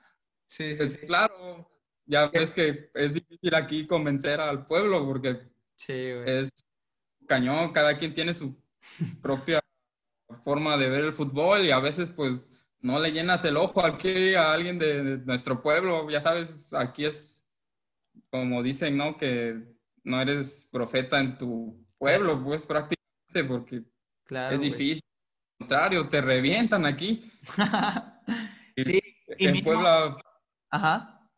Speaker 2: Sí, pues, sí, claro, ya ves que es difícil aquí convencer al pueblo porque es cañón, cada quien tiene su propia forma de ver el fútbol y a veces pues no le llenas el ojo aquí a alguien de nuestro pueblo, ya sabes, aquí es como dicen, ¿no? Que no eres profeta en tu pueblo, pues prácticamente, porque es difícil. Al contrario, te revientan aquí. *laughs*
Speaker 1: sí,
Speaker 2: en Puebla.
Speaker 1: Ajá.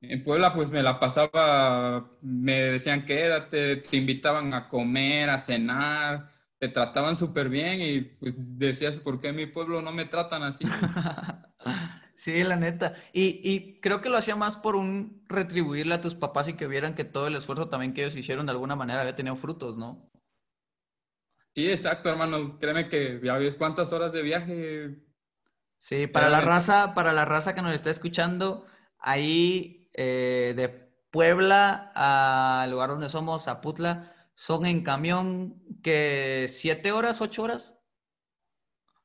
Speaker 2: En Puebla, pues me la pasaba, me decían quédate, te invitaban a comer, a cenar, te trataban súper bien y pues decías, ¿por qué en mi pueblo no me tratan así? *laughs*
Speaker 1: Sí, la neta. Y, y, creo que lo hacía más por un retribuirle a tus papás y que vieran que todo el esfuerzo también que ellos hicieron de alguna manera había tenido frutos, ¿no?
Speaker 2: Sí, exacto, hermano. Créeme que ya ves cuántas horas de viaje.
Speaker 1: Sí, para la raza, para la raza que nos está escuchando, ahí eh, de Puebla al lugar donde somos, a Putla, son en camión que siete horas, ocho horas.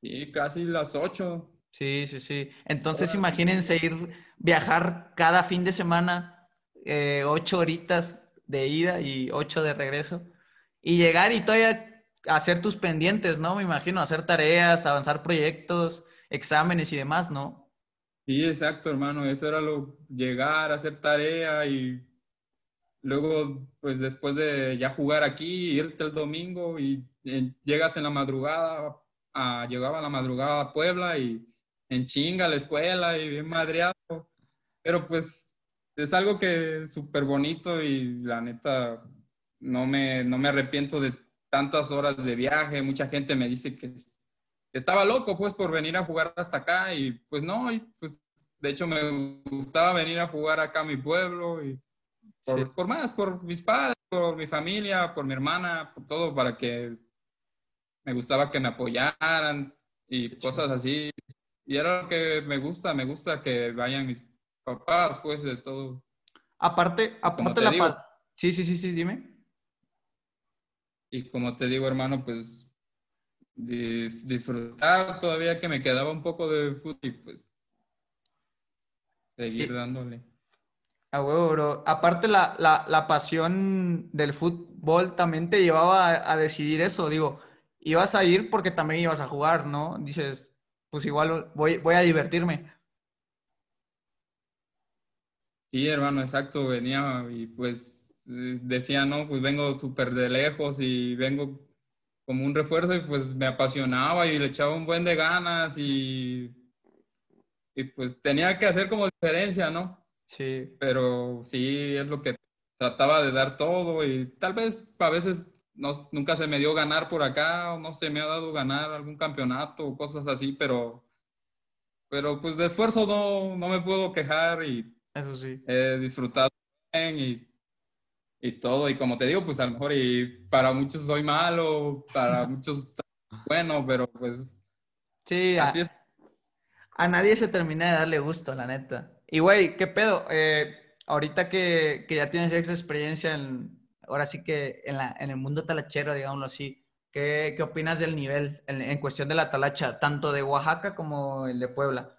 Speaker 2: Sí, casi las ocho.
Speaker 1: Sí, sí, sí. Entonces imagínense ir, viajar cada fin de semana, eh, ocho horitas de ida y ocho de regreso, y llegar y todavía hacer tus pendientes, ¿no? Me imagino, hacer tareas, avanzar proyectos, exámenes y demás, ¿no?
Speaker 2: Sí, exacto, hermano. Eso era lo, llegar, hacer tarea y luego, pues después de ya jugar aquí, irte el domingo y, llegas en la madrugada, a, llegaba a la madrugada a Puebla y en chinga la escuela y bien madreado. Pero pues es algo que es súper bonito y la neta no me, no me arrepiento de tantas horas de viaje. Mucha gente me dice que, estaba loco pues por venir a jugar hasta acá y pues no, y, pues de hecho me gustaba venir a jugar acá a mi pueblo y por, por más, por mis padres, por mi familia, por mi hermana, por todo, para que me gustaba que me apoyaran y cosas así. Y era lo que me gusta, me gusta que vayan mis papás, pues, de todo.
Speaker 1: Aparte, aparte la paz. Sí, sí, sí, sí, dime.
Speaker 2: Y como te digo, hermano, pues disfrutar todavía que me quedaba un poco de fútbol y pues seguir dándole.
Speaker 1: A huevo, bro. Aparte, la, la, la, pasión del fútbol también te llevaba a, a, decidir eso. Digo, ibas a ir porque también ibas a jugar, ¿no? Dices, pues igual voy, voy a divertirme.
Speaker 2: Sí, hermano, exacto, venía y pues decía, no, pues vengo súper de lejos y vengo como un refuerzo y pues me apasionaba y le echaba un buen de ganas y, y pues tenía que hacer como diferencia, ¿no?
Speaker 1: Sí.
Speaker 2: Pero sí, es lo que trataba de dar todo y tal vez a veces no, nunca se me dio ganar por acá, o no se me ha dado ganar algún campeonato o cosas así, pero, pero pues de esfuerzo no, no me puedo quejar y
Speaker 1: Eso sí.
Speaker 2: he disfrutado bien y, y, todo. Y como te digo, pues a lo mejor y para muchos soy malo, para *laughs* muchos bueno, pero pues
Speaker 1: sí, así a, es. A nadie se termina de darle gusto, la neta. Y güey, ¿qué pedo? Eh, ahorita que, que ya tienes esa experiencia en, ahora sí que en, la, en el mundo talachero, digámoslo así, ¿qué, qué opinas del nivel en, en, cuestión de la talacha, tanto de Oaxaca como el de Puebla?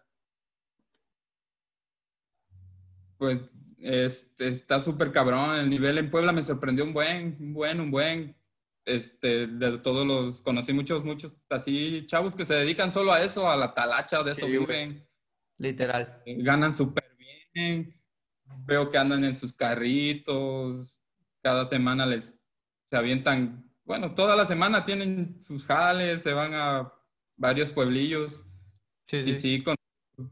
Speaker 2: Pues este, está súper cabrón. El nivel en Puebla me sorprendió un buen, un buen, un buen. Este, de todos los, conocí muchos, muchos así chavos que se dedican solo a eso, a la talacha, de eso sí, viven.
Speaker 1: Literal.
Speaker 2: Ganan súper bien. Veo que andan en sus carritos. Cada semana les se avientan, bueno, toda la semana tienen sus jales, se van a varios pueblillos.
Speaker 1: Sí, sí.
Speaker 2: Y sí, con,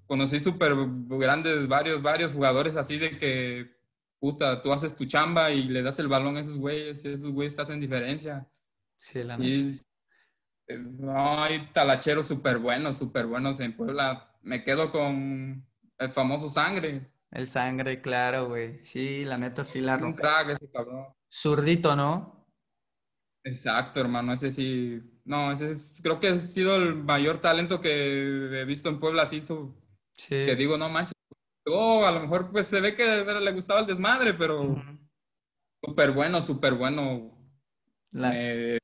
Speaker 2: conocí súper grandes, varios, varios jugadores así de que, puta, tú haces tu chamba y le das el balón a esos güeyes y esos güeyes hacen diferencia.
Speaker 1: Sí, la
Speaker 2: y, no, hay talacheros súper buenos, súper buenos en Puebla. Me quedo con el famoso Sangre.
Speaker 1: El Sangre, claro, güey. Sí, la neta sí la
Speaker 2: Un crack ese cabrón.
Speaker 1: Zurdito, ¿no?
Speaker 2: Exacto, hermano. Ese sí. No, ese es, creo que ha sido el mayor talento que he visto en Puebla, así. Su,
Speaker 1: Sí.
Speaker 2: Que digo, no manches. Oh, a lo mejor pues se ve que le gustaba el desmadre, pero
Speaker 1: Ujú.
Speaker 2: súper bueno, súper bueno.
Speaker 1: La,
Speaker 2: Me-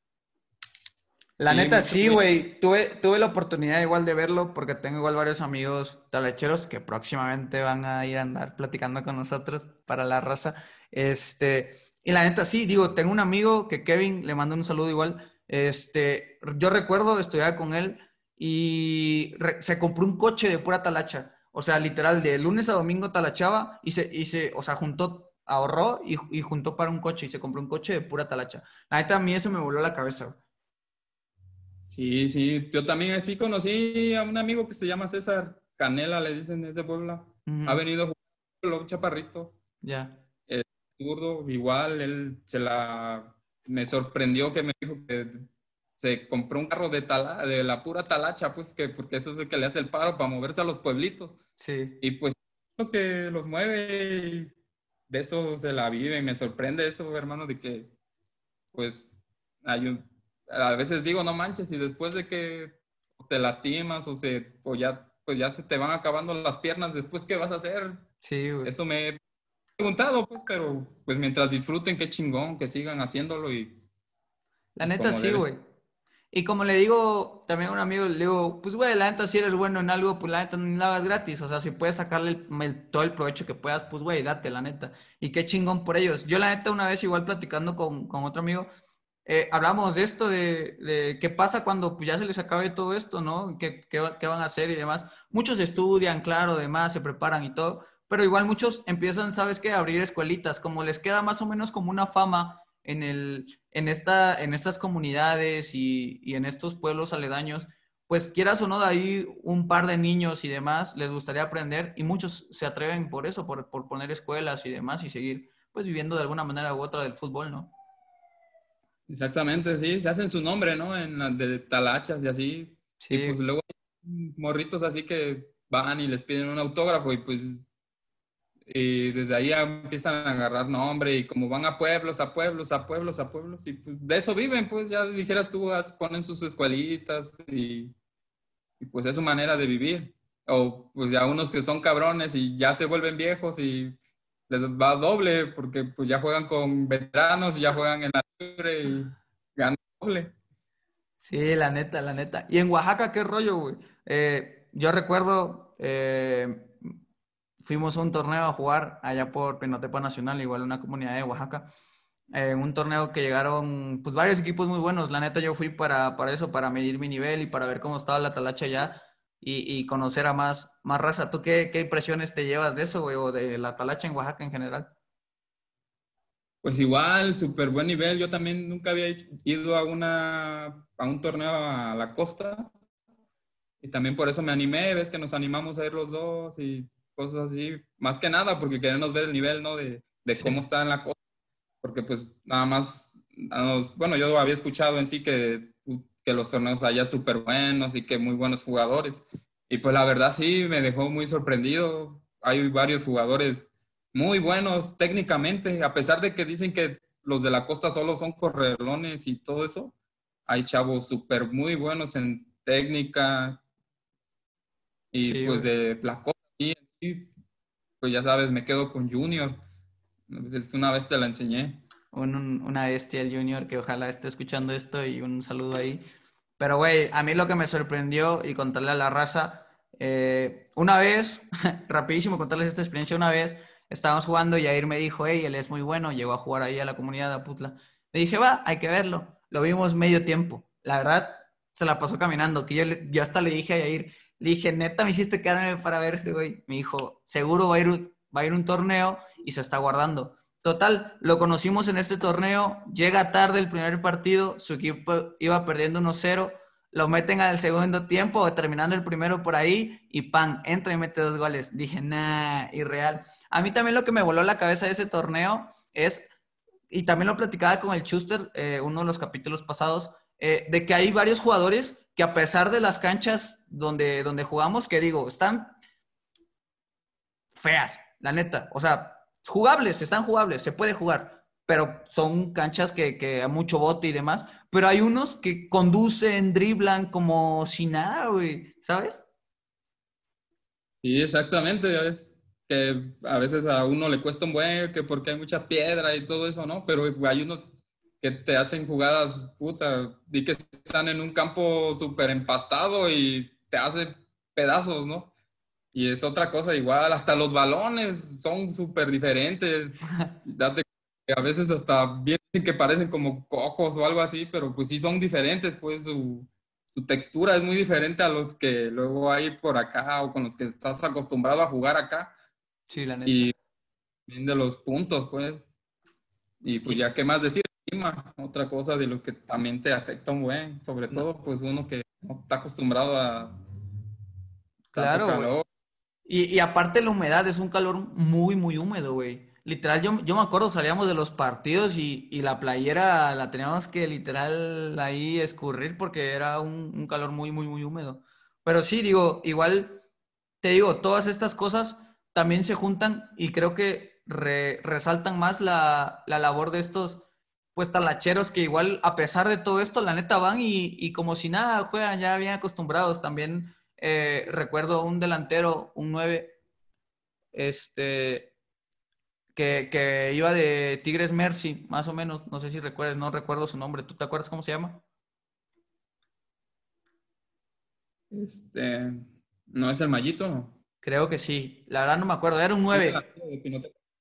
Speaker 1: la neta
Speaker 2: mucho
Speaker 1: sí, güey. Tuve, tuve la oportunidad igual de verlo porque tengo igual varios amigos talacheros que próximamente van a ir a andar platicando con nosotros para la raza. Este, y la neta sí, digo, tengo un amigo que Kevin, le mando un saludo igual. Este, yo recuerdo estudiar con él y re- se compró un coche de pura talacha. O sea, literal, de lunes a domingo talachaba y se, y se o sea, juntó, ahorró y, y juntó para un coche y se compró un coche de pura talacha. La neta, a mí eso me voló la cabeza.
Speaker 2: Sí, sí. Yo también sí conocí a un amigo que se llama César Canela, le dicen, es de Puebla. Ha venido a jugar un chaparrito.
Speaker 1: Ya.
Speaker 2: zurdo, igual, él se la, me sorprendió que me dijo que se compró un carro de, tala, de la pura talacha, pues, que, porque eso es el que le hace el paro para moverse a los pueblitos.
Speaker 1: Sí.
Speaker 2: Y pues, lo que los mueve, y de eso se la vive. Me sorprende eso, hermano, de que, pues, hay un, a veces digo, no manches, y después de que te lastimas o, se, o ya, pues ya se te van acabando las piernas, después, ¿qué vas a hacer?
Speaker 1: Sí, güey.
Speaker 2: Eso me he preguntado, pues, pero pues mientras disfruten, qué chingón, que sigan haciéndolo y
Speaker 1: La neta sí, güey. Y como le digo también a un amigo, le digo, pues güey, la neta si eres bueno en algo, pues la neta no la hagas gratis. O sea, si puedes sacarle el- el- todo el provecho que puedas, pues güey, date, la neta. Y qué chingón por ellos. Yo la neta una vez igual platicando con, con otro amigo, eh, hablamos de esto, de, de qué pasa cuando pues, ya se les acabe todo esto, ¿no? ¿Qué, qué, va- qué van a hacer y demás? Muchos estudian, claro, demás, se preparan y todo, pero igual muchos empiezan, ¿sabes qué? A abrir escuelitas, como les queda más o menos como una fama en, el, en, esta, en estas comunidades y, y en estos pueblos aledaños, pues quieras o no, de ahí un par de niños y demás les gustaría aprender y muchos se atreven por eso, por, por poner escuelas y demás y seguir pues viviendo de alguna manera u otra del fútbol, ¿no?
Speaker 2: Exactamente, sí, se hacen su nombre, ¿no? En las de talachas y así.
Speaker 1: Sí,
Speaker 2: Y pues luego hay morritos así que van y les piden un autógrafo y pues y desde ahí empiezan a agarrar nombre y como van a pueblos, a pueblos, a pueblos, a pueblos y pues de eso viven, pues ya dijeras tú, ponen sus escuelitas y, y pues es su manera de vivir. O pues ya unos que son cabrones y ya se vuelven viejos y les va doble porque pues ya juegan con veteranos ya juegan en la libre y ganan doble.
Speaker 1: Sí, la neta, la neta. Y en Oaxaca, ¿qué rollo, güey? Eh, yo recuerdo, eh, fuimos a un torneo a jugar allá por Pinotepa Nacional, igual una comunidad de Oaxaca. Eh, un torneo que llegaron, pues, varios equipos muy buenos. La neta, yo fui para, para eso, para medir mi nivel y para ver cómo estaba la talacha allá y, y conocer a más, más raza. ¿Tú qué, qué impresiones te llevas de eso, güey, o de la talacha en Oaxaca en general?
Speaker 2: Pues igual, súper buen nivel. Yo también nunca había ido a, una, a un torneo a la costa. Y también por eso me animé. Ves que nos animamos a ir los dos y cosas así. Más que nada porque queremos ver el nivel, ¿no? De, de
Speaker 1: Sí.
Speaker 2: cómo está en la costa. Porque pues nada más, bueno, yo había escuchado en sí que, que los torneos allá súper buenos y que muy buenos jugadores. Y pues la verdad sí, me dejó muy sorprendido. Hay varios jugadores muy buenos técnicamente, a pesar de que dicen que los de la costa solo son correlones y todo eso. Hay chavos súper muy buenos en técnica y
Speaker 1: Sí,
Speaker 2: pues de la costa. sí, pues ya sabes, me quedo con Junior. Una vez te la enseñé.
Speaker 1: Una bestia el Junior que ojalá esté escuchando esto y un saludo ahí. Pero, güey, a mí lo que me sorprendió y contarle a la raza, eh, una vez, *laughs* rapidísimo contarles esta experiencia, una vez estábamos jugando y Air me dijo, hey, él es muy bueno, llegó a jugar ahí a la comunidad de Aputla. Le dije, va, hay que verlo. Lo vimos medio tiempo. La verdad, se la pasó caminando, que yo, yo hasta le dije a Yair, le dije, neta, me hiciste quedarme para ver este güey. Me dijo, seguro va a ir, va a ir un torneo y se está guardando. Total, lo conocimos en este torneo, llega tarde el primer partido, su equipo iba perdiendo 1-0, lo meten al segundo tiempo, terminando el primero por ahí, y pan, entra y mete dos goles. Dije, nah, irreal. A mí también lo que me voló la cabeza de ese torneo es, y también lo platicaba con el Schuster, eh, uno de los capítulos pasados, eh, de que hay varios jugadores que a pesar de las canchas donde, donde jugamos, que digo, están feas, la neta. O sea, jugables, están jugables, se puede jugar, pero son canchas que, que a mucho bote y demás. Pero hay unos que conducen, driblan como si nada, güey, ¿sabes?
Speaker 2: Sí, exactamente. Ya ves que a veces a uno le cuesta un buen, que porque hay mucha piedra y todo eso, ¿no? Pero hay unos que te hacen jugadas, puta, y que están en un campo súper empastado y te hacen pedazos, ¿no? Y es otra cosa igual, hasta los balones son súper diferentes. *laughs* Date que a veces hasta bien que parecen como cocos o algo así, pero pues sí son diferentes, pues su, su textura es muy diferente a los que luego hay por acá o con los que estás acostumbrado a jugar acá.
Speaker 1: Sí, la neta.
Speaker 2: Y de los puntos, pues. Y pues ya, ¿qué más decir? otra cosa de lo que también te afecta un buen, sobre todo pues uno que no está acostumbrado a
Speaker 1: claro, calor. Y, y, aparte la humedad, es un calor muy, muy húmedo, güey. Literal, yo, yo me acuerdo, salíamos de los partidos y, y, la playera la teníamos que literal ahí escurrir porque era un, un, calor muy, muy, muy húmedo. Pero sí, digo, igual, te digo, todas estas cosas también se juntan y creo que resaltan más la, la labor de estos pues talacheros que igual, a pesar de todo esto, la neta van y, como si nada, juegan ya bien acostumbrados. También eh, recuerdo un delantero, un 9, este, que, que, iba de Tigres Mercy, más o menos, no sé si recuerdas, no recuerdo su nombre. ¿Tú te acuerdas cómo se llama?
Speaker 2: Este, ¿no es el Mallito?
Speaker 1: Creo que sí. La verdad no me acuerdo. Era un 9.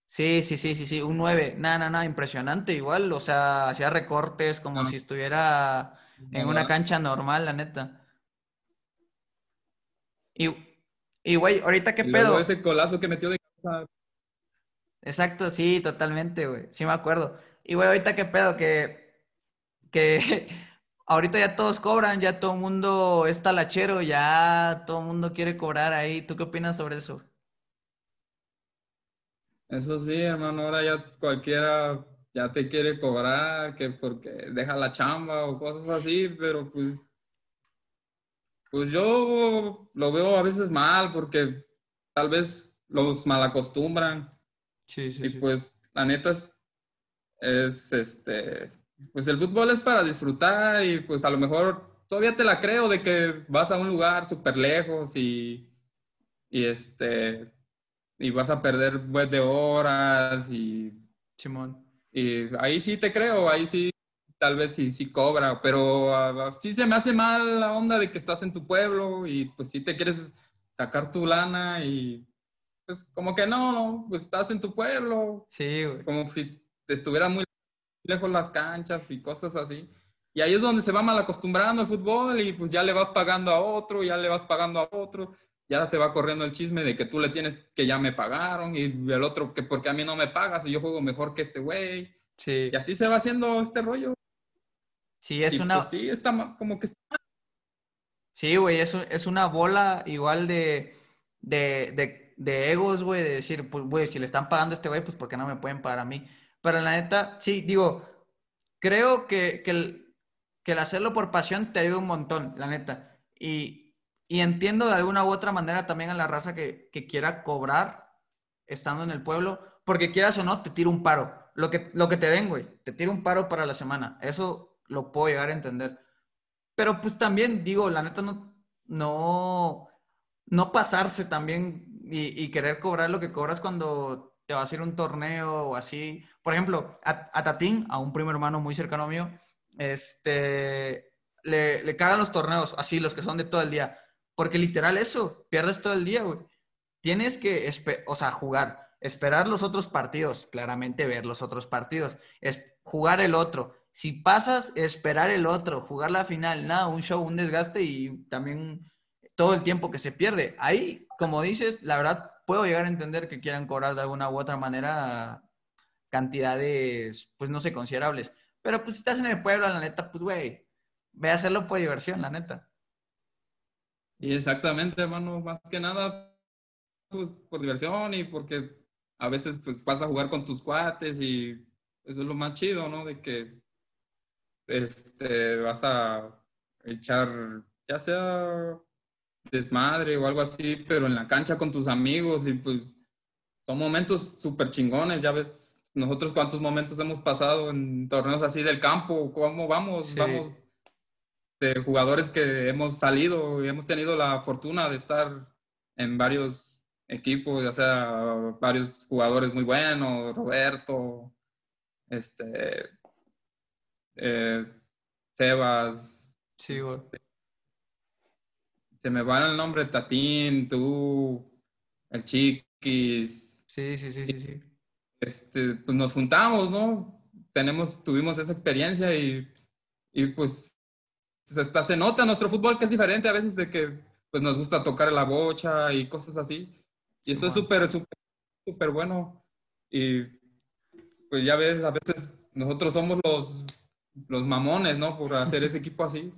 Speaker 1: Sí, sí, sí, sí, sí, un 9. Nada, nada, nada, impresionante igual. O sea, hacía recortes como si estuviera en una cancha normal, la neta. Y, y güey, ahorita qué pedo.
Speaker 2: ese colazo que metió de casa.
Speaker 1: Exacto, sí, totalmente, güey. Sí me acuerdo. Y güey, ahorita qué pedo, que, que *laughs* ahorita ya todos cobran, ya todo el mundo es talachero, ya todo el mundo quiere cobrar ahí. ¿Tú qué opinas sobre eso?
Speaker 2: Eso sí, hermano, ahora ya cualquiera ya te quiere cobrar, que porque deja la chamba o cosas así, pero pues, pues yo lo veo a veces mal porque tal vez los malacostumbran.
Speaker 1: Sí, sí.
Speaker 2: Y pues la neta es, es, este, pues el fútbol es para disfrutar y pues a lo mejor todavía te la creo de que vas a un lugar súper lejos y, y este, y vas a perder pues de horas y...
Speaker 1: Simón.
Speaker 2: Y ahí sí te creo, ahí sí, tal vez sí, sí cobra, pero uh, sí se me hace mal la onda de que estás en tu pueblo y pues sí te quieres sacar tu lana y pues como que no, no, pues estás en tu pueblo.
Speaker 1: Sí, güey.
Speaker 2: Como si te estuvieran muy lejos las canchas y cosas así. Y ahí es donde se va mal acostumbrando el fútbol y pues ya le vas pagando a otro, ya le vas pagando a otro ya se va corriendo el chisme de que tú le tienes que ya me pagaron y el otro que porque a mí no me pagas y yo juego mejor que este güey.
Speaker 1: Sí.
Speaker 2: Y así se va haciendo este rollo.
Speaker 1: Sí, es una...
Speaker 2: Pues, sí, está como que.
Speaker 1: Sí, güey, es, es una bola igual de, de, de, de egos, güey, de decir, pues, güey, si le están pagando a este güey, pues ¿por qué no me pueden pagar a mí? Pero la neta, sí, digo, creo que, que, el, que el hacerlo por pasión te ayuda un montón, la neta. Y, y entiendo de alguna u otra manera también a la raza que, quiera cobrar estando en el pueblo, porque quieras o no, te tira un paro. Lo que, lo que te den, güey, te tira un paro para la semana. Eso lo puedo llegar a entender. Pero pues también digo, la neta no, no, no pasarse también y, querer cobrar lo que cobras cuando te vas a ir a un torneo o así. Por ejemplo, a, Tatín, a un primo hermano muy cercano mío, este, le, le cagan los torneos, así, los que son de todo el día. Porque literal eso, pierdes todo el día, güey. Tienes que, o sea, jugar, esperar los otros partidos, claramente ver los otros partidos, es jugar el otro. Si pasas, esperar el otro, jugar la final, nada, un show, un desgaste y también todo el tiempo que se pierde. Ahí, como dices, la verdad, puedo llegar a entender que quieran cobrar de alguna u otra manera cantidades, pues no sé, considerables. Pero pues si estás en el pueblo, la neta, pues güey, ve a hacerlo por diversión, la neta.
Speaker 2: Y exactamente, hermano, más que nada, pues por diversión y porque a veces pues vas a jugar con tus cuates y eso es lo más chido, ¿no? De que este, vas a echar, ya sea desmadre o algo así, pero en la cancha con tus amigos y pues son momentos súper chingones, ya ves, nosotros cuántos momentos hemos pasado en torneos así del campo, cómo vamos, vamos de jugadores que hemos salido y hemos tenido la fortuna de estar en varios equipos, ya sea varios jugadores muy buenos, Roberto, este, eh, Sebas.
Speaker 1: Sí, güey.
Speaker 2: Se me va el nombre, Tatín, tú, el Chiquis.
Speaker 1: Sí, sí, sí, sí, sí.
Speaker 2: Este, pues nos juntamos, ¿no? Tenemos, tuvimos esa experiencia y, y pues hasta se nota nuestro fútbol que es diferente a veces de que pues nos gusta tocar la bocha y cosas así. Y eso es súper, súper, súper bueno. Y pues ya ves, a veces nosotros somos los, los mamones, ¿no? Por hacer ese equipo así.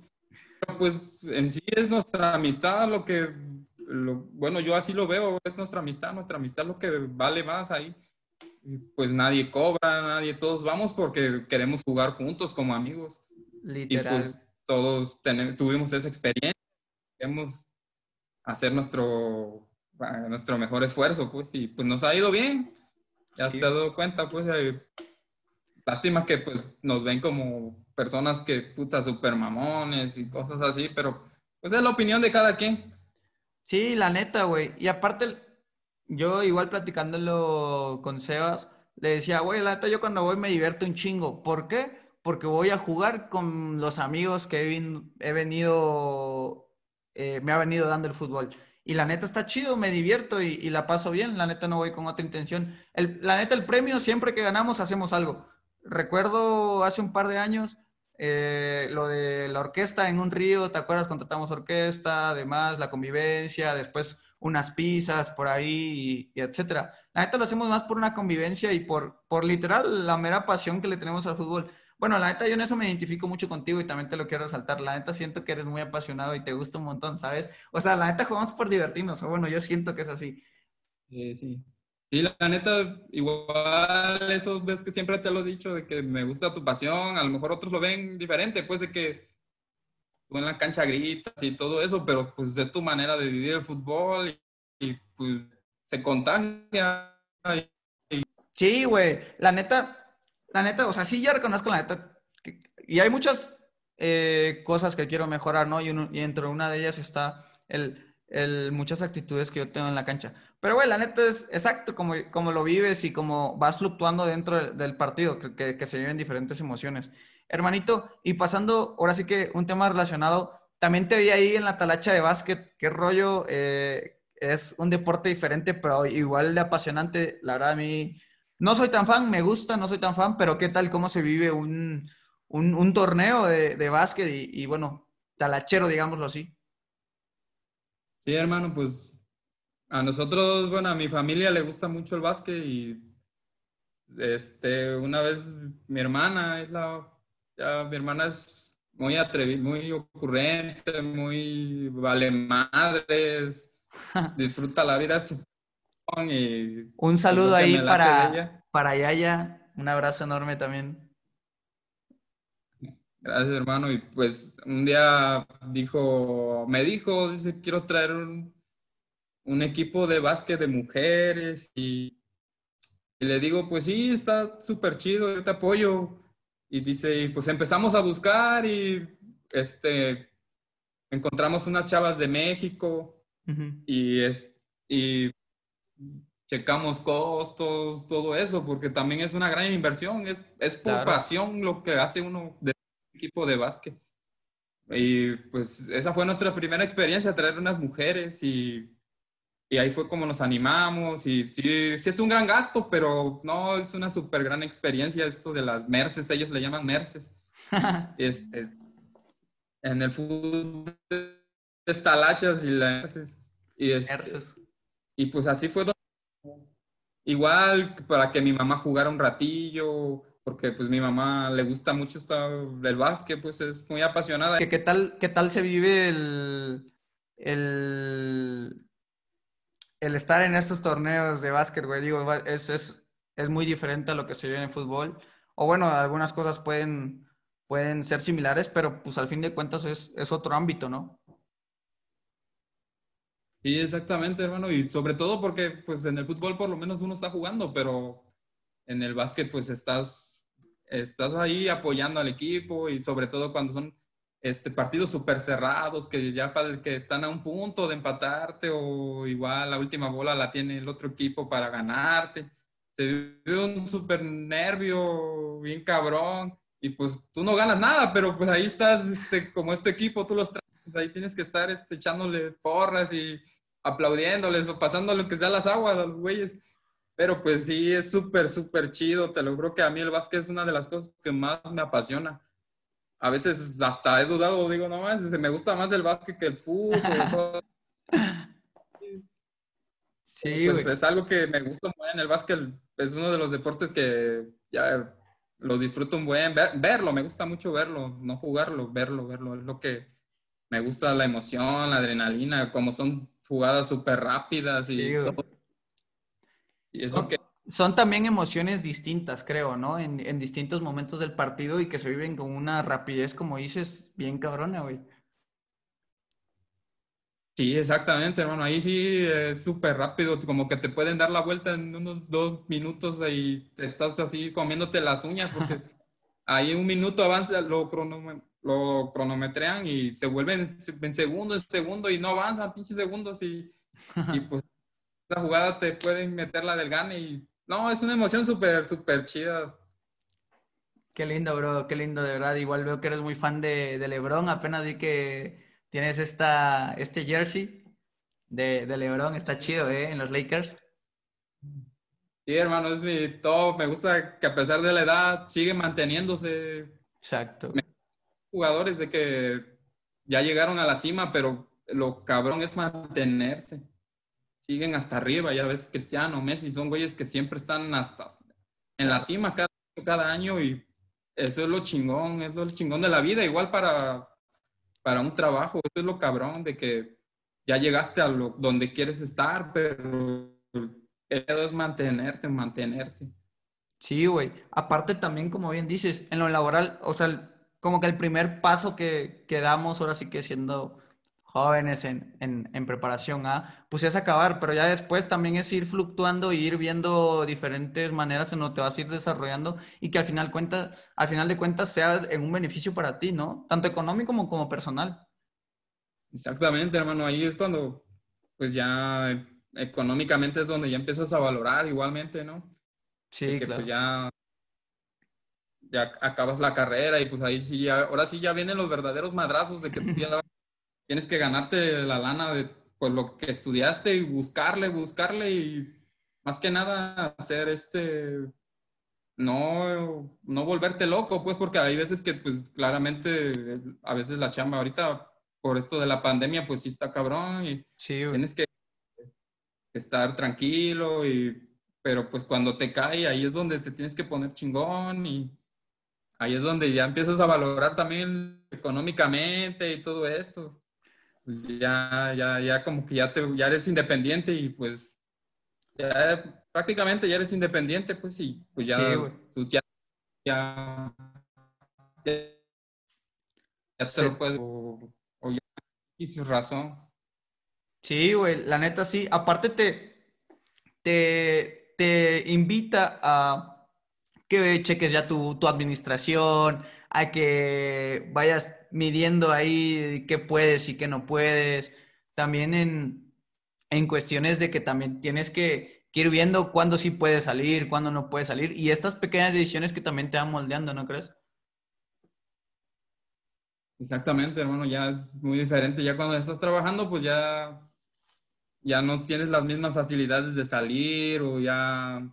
Speaker 2: Pero pues en sí es nuestra amistad lo que, bueno, yo así lo veo, es nuestra amistad, nuestra amistad lo que vale más ahí. pues nadie cobra, nadie, todos vamos porque queremos jugar juntos como amigos.
Speaker 1: Literal.
Speaker 2: Y pues todos tuvimos esa experiencia, queremos hacer nuestro, nuestro mejor esfuerzo, pues, y pues nos ha ido bien. Ya te has dado cuenta, pues, lástima que pues nos ven como personas que, puta, super mamones y cosas así, pero pues es la opinión de cada quien.
Speaker 1: Sí, la neta, güey. Y aparte, yo igual platicándolo con Sebas, le decía, güey, la neta, yo cuando voy me divierto un chingo. ¿Por qué? porque voy a jugar con los amigos que he, venido, eh, me ha venido dando el fútbol. Y la neta está chido, me divierto y, la paso bien. La neta no voy con otra intención. la neta, el premio, siempre que ganamos, hacemos algo. Recuerdo hace un par de años eh, lo de la orquesta en un río, ¿te acuerdas? Contratamos orquesta, además la convivencia, después unas pizzas por ahí y, etcétera. La neta lo hacemos más por una convivencia y por, por literal la mera pasión que le tenemos al fútbol. Bueno, la neta, yo en eso me identifico mucho contigo y también te lo quiero resaltar. La neta, siento que eres muy apasionado y te gusta un montón, ¿sabes? O sea, la neta, jugamos por divertirnos. Bueno, yo siento que es así.
Speaker 2: Sí, sí. Y la neta, igual eso ves que siempre te lo he dicho, de que me gusta tu pasión. A lo mejor otros lo ven diferente, pues de que tú en la cancha gritas y todo eso, pero pues es tu manera de vivir el fútbol y, y pues se contagia.
Speaker 1: Sí, güey. La neta, la neta, o sea, sí ya reconozco la neta. y hay muchas eh, cosas que quiero mejorar, ¿no? Y, y entre una de ellas está el, el, muchas actitudes que yo tengo en la cancha. Pero, güey, la neta es exacto como, como lo vives y como vas fluctuando dentro del, partido, que, que, se viven diferentes emociones. Hermanito, y pasando, ahora sí que un tema relacionado, también te vi ahí en la talacha de básquet, qué rollo, eh, es un deporte diferente, pero igual de apasionante. La verdad, a mí no soy tan fan, me gusta, no soy tan fan, pero ¿qué tal cómo se vive un, torneo de, básquet y, bueno, talachero, digámoslo así?
Speaker 2: Sí, hermano, pues a nosotros, bueno, a mi familia le gusta mucho el básquet y este, una vez mi hermana es la, ya, mi hermana es muy atrevida, muy ocurrente, muy vale madres, *laughs* disfruta la vida
Speaker 1: un saludo ahí para, para Yaya, un abrazo enorme también.
Speaker 2: Gracias, hermano. Y pues un día dijo, me dijo, dice, quiero traer un, equipo de básquet de mujeres y, le digo, pues sí, está súper chido, yo te apoyo. Y dice, pues empezamos a buscar y este, encontramos unas chavas de México y, es, y checamos costos, todo eso, porque también es una gran inversión, es, es por pasión lo que hace uno de equipo de básquet. Y pues esa fue nuestra primera experiencia, traer unas mujeres y, y ahí fue como nos animamos y sí, sí es un gran gasto, pero no, es una súper gran experiencia esto de las merces, ellos le llaman merces. *laughs* este, en el fútbol talachas y las y, este, y pues así fue igual para que mi mamá jugara un ratillo porque pues mi mamá le gusta mucho el básquet, pues es muy apasionada.
Speaker 1: ¿Qué, qué tal, qué tal se vive el, el, el estar en estos torneos de básquet, güey? Digo, es, es, es muy diferente a lo que se vive en fútbol. O bueno, algunas cosas pueden, pueden ser similares, pero pues al fin de cuentas es, es otro ámbito, ¿no?
Speaker 2: Sí, exactamente, hermano. Y sobre todo porque pues en el fútbol por lo menos uno está jugando, pero en el básquet pues estás estás ahí apoyando al equipo y sobre todo cuando son este, partidos súper cerrados que ya que están a un punto de empatarte o igual la última bola la tiene el otro equipo para ganarte. Se vive un súper nervio bien cabrón y pues tú no ganas nada, pero pues ahí estás este, como este equipo, tú los traes, ahí tienes que estar este, echándole porras y aplaudiéndoles o pasando lo que sea las aguas a los güeyes. Pero pues sí, es súper, súper chido. Te lo creo que a mí el básquet es una de las cosas que más me apasiona. A veces hasta he dudado, digo, no más, me gusta más el básquet que el fútbol. *laughs* sí, pues es algo que me gusta muy en el básquet. Es uno de los deportes que ya lo disfruto un buen. verlo, me gusta mucho verlo, no jugarlo, verlo, verlo. Es lo que me gusta la emoción, la adrenalina, como son jugadas súper rápidas y todo
Speaker 1: son, también emociones distintas, creo, ¿no? En, distintos momentos del partido y que se viven con una rapidez, como dices, bien cabrona, güey.
Speaker 2: Sí, exactamente, hermano. Ahí sí es súper rápido, como que te pueden dar la vuelta en unos dos minutos y estás así comiéndote las uñas porque *laughs* ahí un minuto avanza, lo, lo cronometrean y se vuelven en segundos, en segundo y no avanzan pinches segundos y, y pues la jugada te pueden meter la del gane y no, es una emoción súper, súper chida.
Speaker 1: Qué lindo, bro, qué lindo, de verdad. Igual veo que eres muy fan de, LeBron. Apenas vi que tienes esta, este jersey de, de LeBron. Está chido, ¿eh? En los Lakers.
Speaker 2: Sí, hermano, es mi top. Me gusta que a pesar de la edad sigue manteniéndose.
Speaker 1: Exacto.
Speaker 2: Jugadores de que ya llegaron a la cima, pero lo cabrón es mantenerse siguen hasta arriba, ya ves, Cristiano, Messi, son güeyes que siempre están hasta en la cima cada, cada año y eso es lo chingón, es lo chingón de la vida, igual para, para un trabajo, eso es lo cabrón de que ya llegaste a lo, donde quieres estar, pero es mantenerte, mantenerte.
Speaker 1: Sí, güey. Aparte también, como bien dices, en lo laboral, o sea, como que el primer paso que, que damos ahora sí que siendo jóvenes en, en, preparación a, pues es acabar, pero ya después también es ir fluctuando y ir viendo diferentes maneras en donde te vas a ir desarrollando y que al final, cuenta, al final de cuentas sea en un beneficio para ti, ¿no? Tanto económico como, como personal.
Speaker 2: Exactamente, hermano, ahí es cuando, pues ya económicamente es donde ya empiezas a valorar igualmente, ¿no?
Speaker 1: Sí,
Speaker 2: que, pues, claro. Pues ya, ya acabas la carrera y pues ahí sí, ahora sí ya vienen los verdaderos madrazos de que tú ya *laughs* tienes que ganarte la lana de pues, lo que estudiaste y buscarle, buscarle y más que nada hacer este, no, no volverte loco, pues porque hay veces que pues claramente a veces la chamba ahorita por esto de la pandemia pues sí está cabrón y tienes que estar tranquilo y pero pues cuando te cae ahí es donde te tienes que poner chingón y ahí es donde ya empiezas a valorar también económicamente y todo esto ya, ya, ya como que ya, te, ya eres independiente y pues ya prácticamente ya eres independiente, pues y pues ya, tú ya, ya, ya, se lo puedes, o, ya, y sin razón.
Speaker 1: Sí, güey, la neta sí. Aparte te, te, te invita a que cheques ya tu, tu administración, a que vayas midiendo ahí qué puedes y qué no puedes. También en, en cuestiones de que también tienes que, ir viendo cuándo sí puedes salir, cuándo no puedes salir, y estas pequeñas decisiones que también te van moldeando, ¿no crees?
Speaker 2: Exactamente, hermano, ya es muy diferente. Ya cuando estás trabajando, pues ya, ya no tienes las mismas facilidades de salir o ya,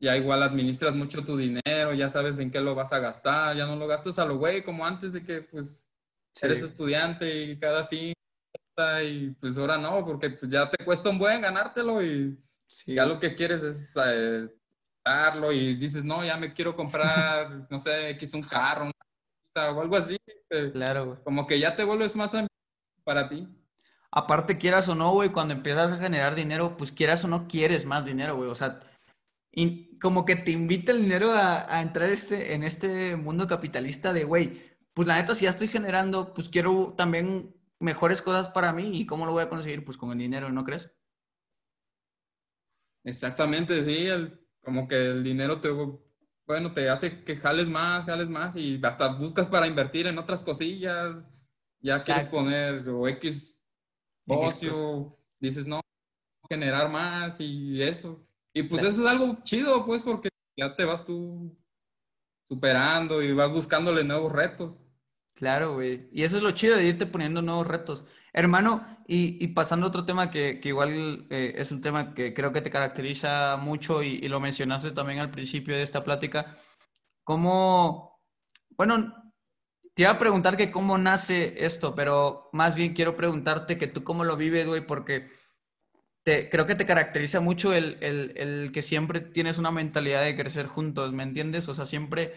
Speaker 2: ya igual administras mucho tu dinero, ya sabes en qué lo vas a gastar, ya no lo gastas a lo güey como antes de que pues eres estudiante y cada fin y pues ahora no, porque pues ya te cuesta un buen ganártelo y ya lo que quieres es eh, darlo y dices, no, ya me quiero comprar, *laughs* no sé, X un carro o algo así. Eh, claro, Como que ya te vuelves más para ti.
Speaker 1: Aparte, quieras o no, güey, cuando empiezas a generar dinero, pues quieras o no quieres más dinero, güey. O sea, y como que te invita el dinero a, a entrar este, en este mundo capitalista de, güey, pues la neta, si ya estoy generando, pues quiero también mejores cosas para mí y cómo lo voy a conseguir, pues con el dinero, ¿no crees?
Speaker 2: Exactamente, sí, como que el dinero te, bueno, te hace que jales más, jales más y hasta buscas para invertir en otras cosillas, ya quieres poner o X ocio, dices no, generar más y eso. Y pues eso es algo chido, pues, porque ya te vas tú superando y vas buscándole nuevos retos.
Speaker 1: Claro, güey. Y eso es lo chido de irte poniendo nuevos retos. Hermano, y, pasando a otro tema que, igual eh, es un tema que creo que te caracteriza mucho y, lo mencionaste también al principio de esta plática, ¿cómo, bueno, te iba a preguntar que cómo nace esto, pero más bien quiero preguntarte que tú cómo lo vives, güey, porque te, creo que te caracteriza mucho el, el que siempre tienes una mentalidad de crecer juntos, ¿me entiendes? O sea, siempre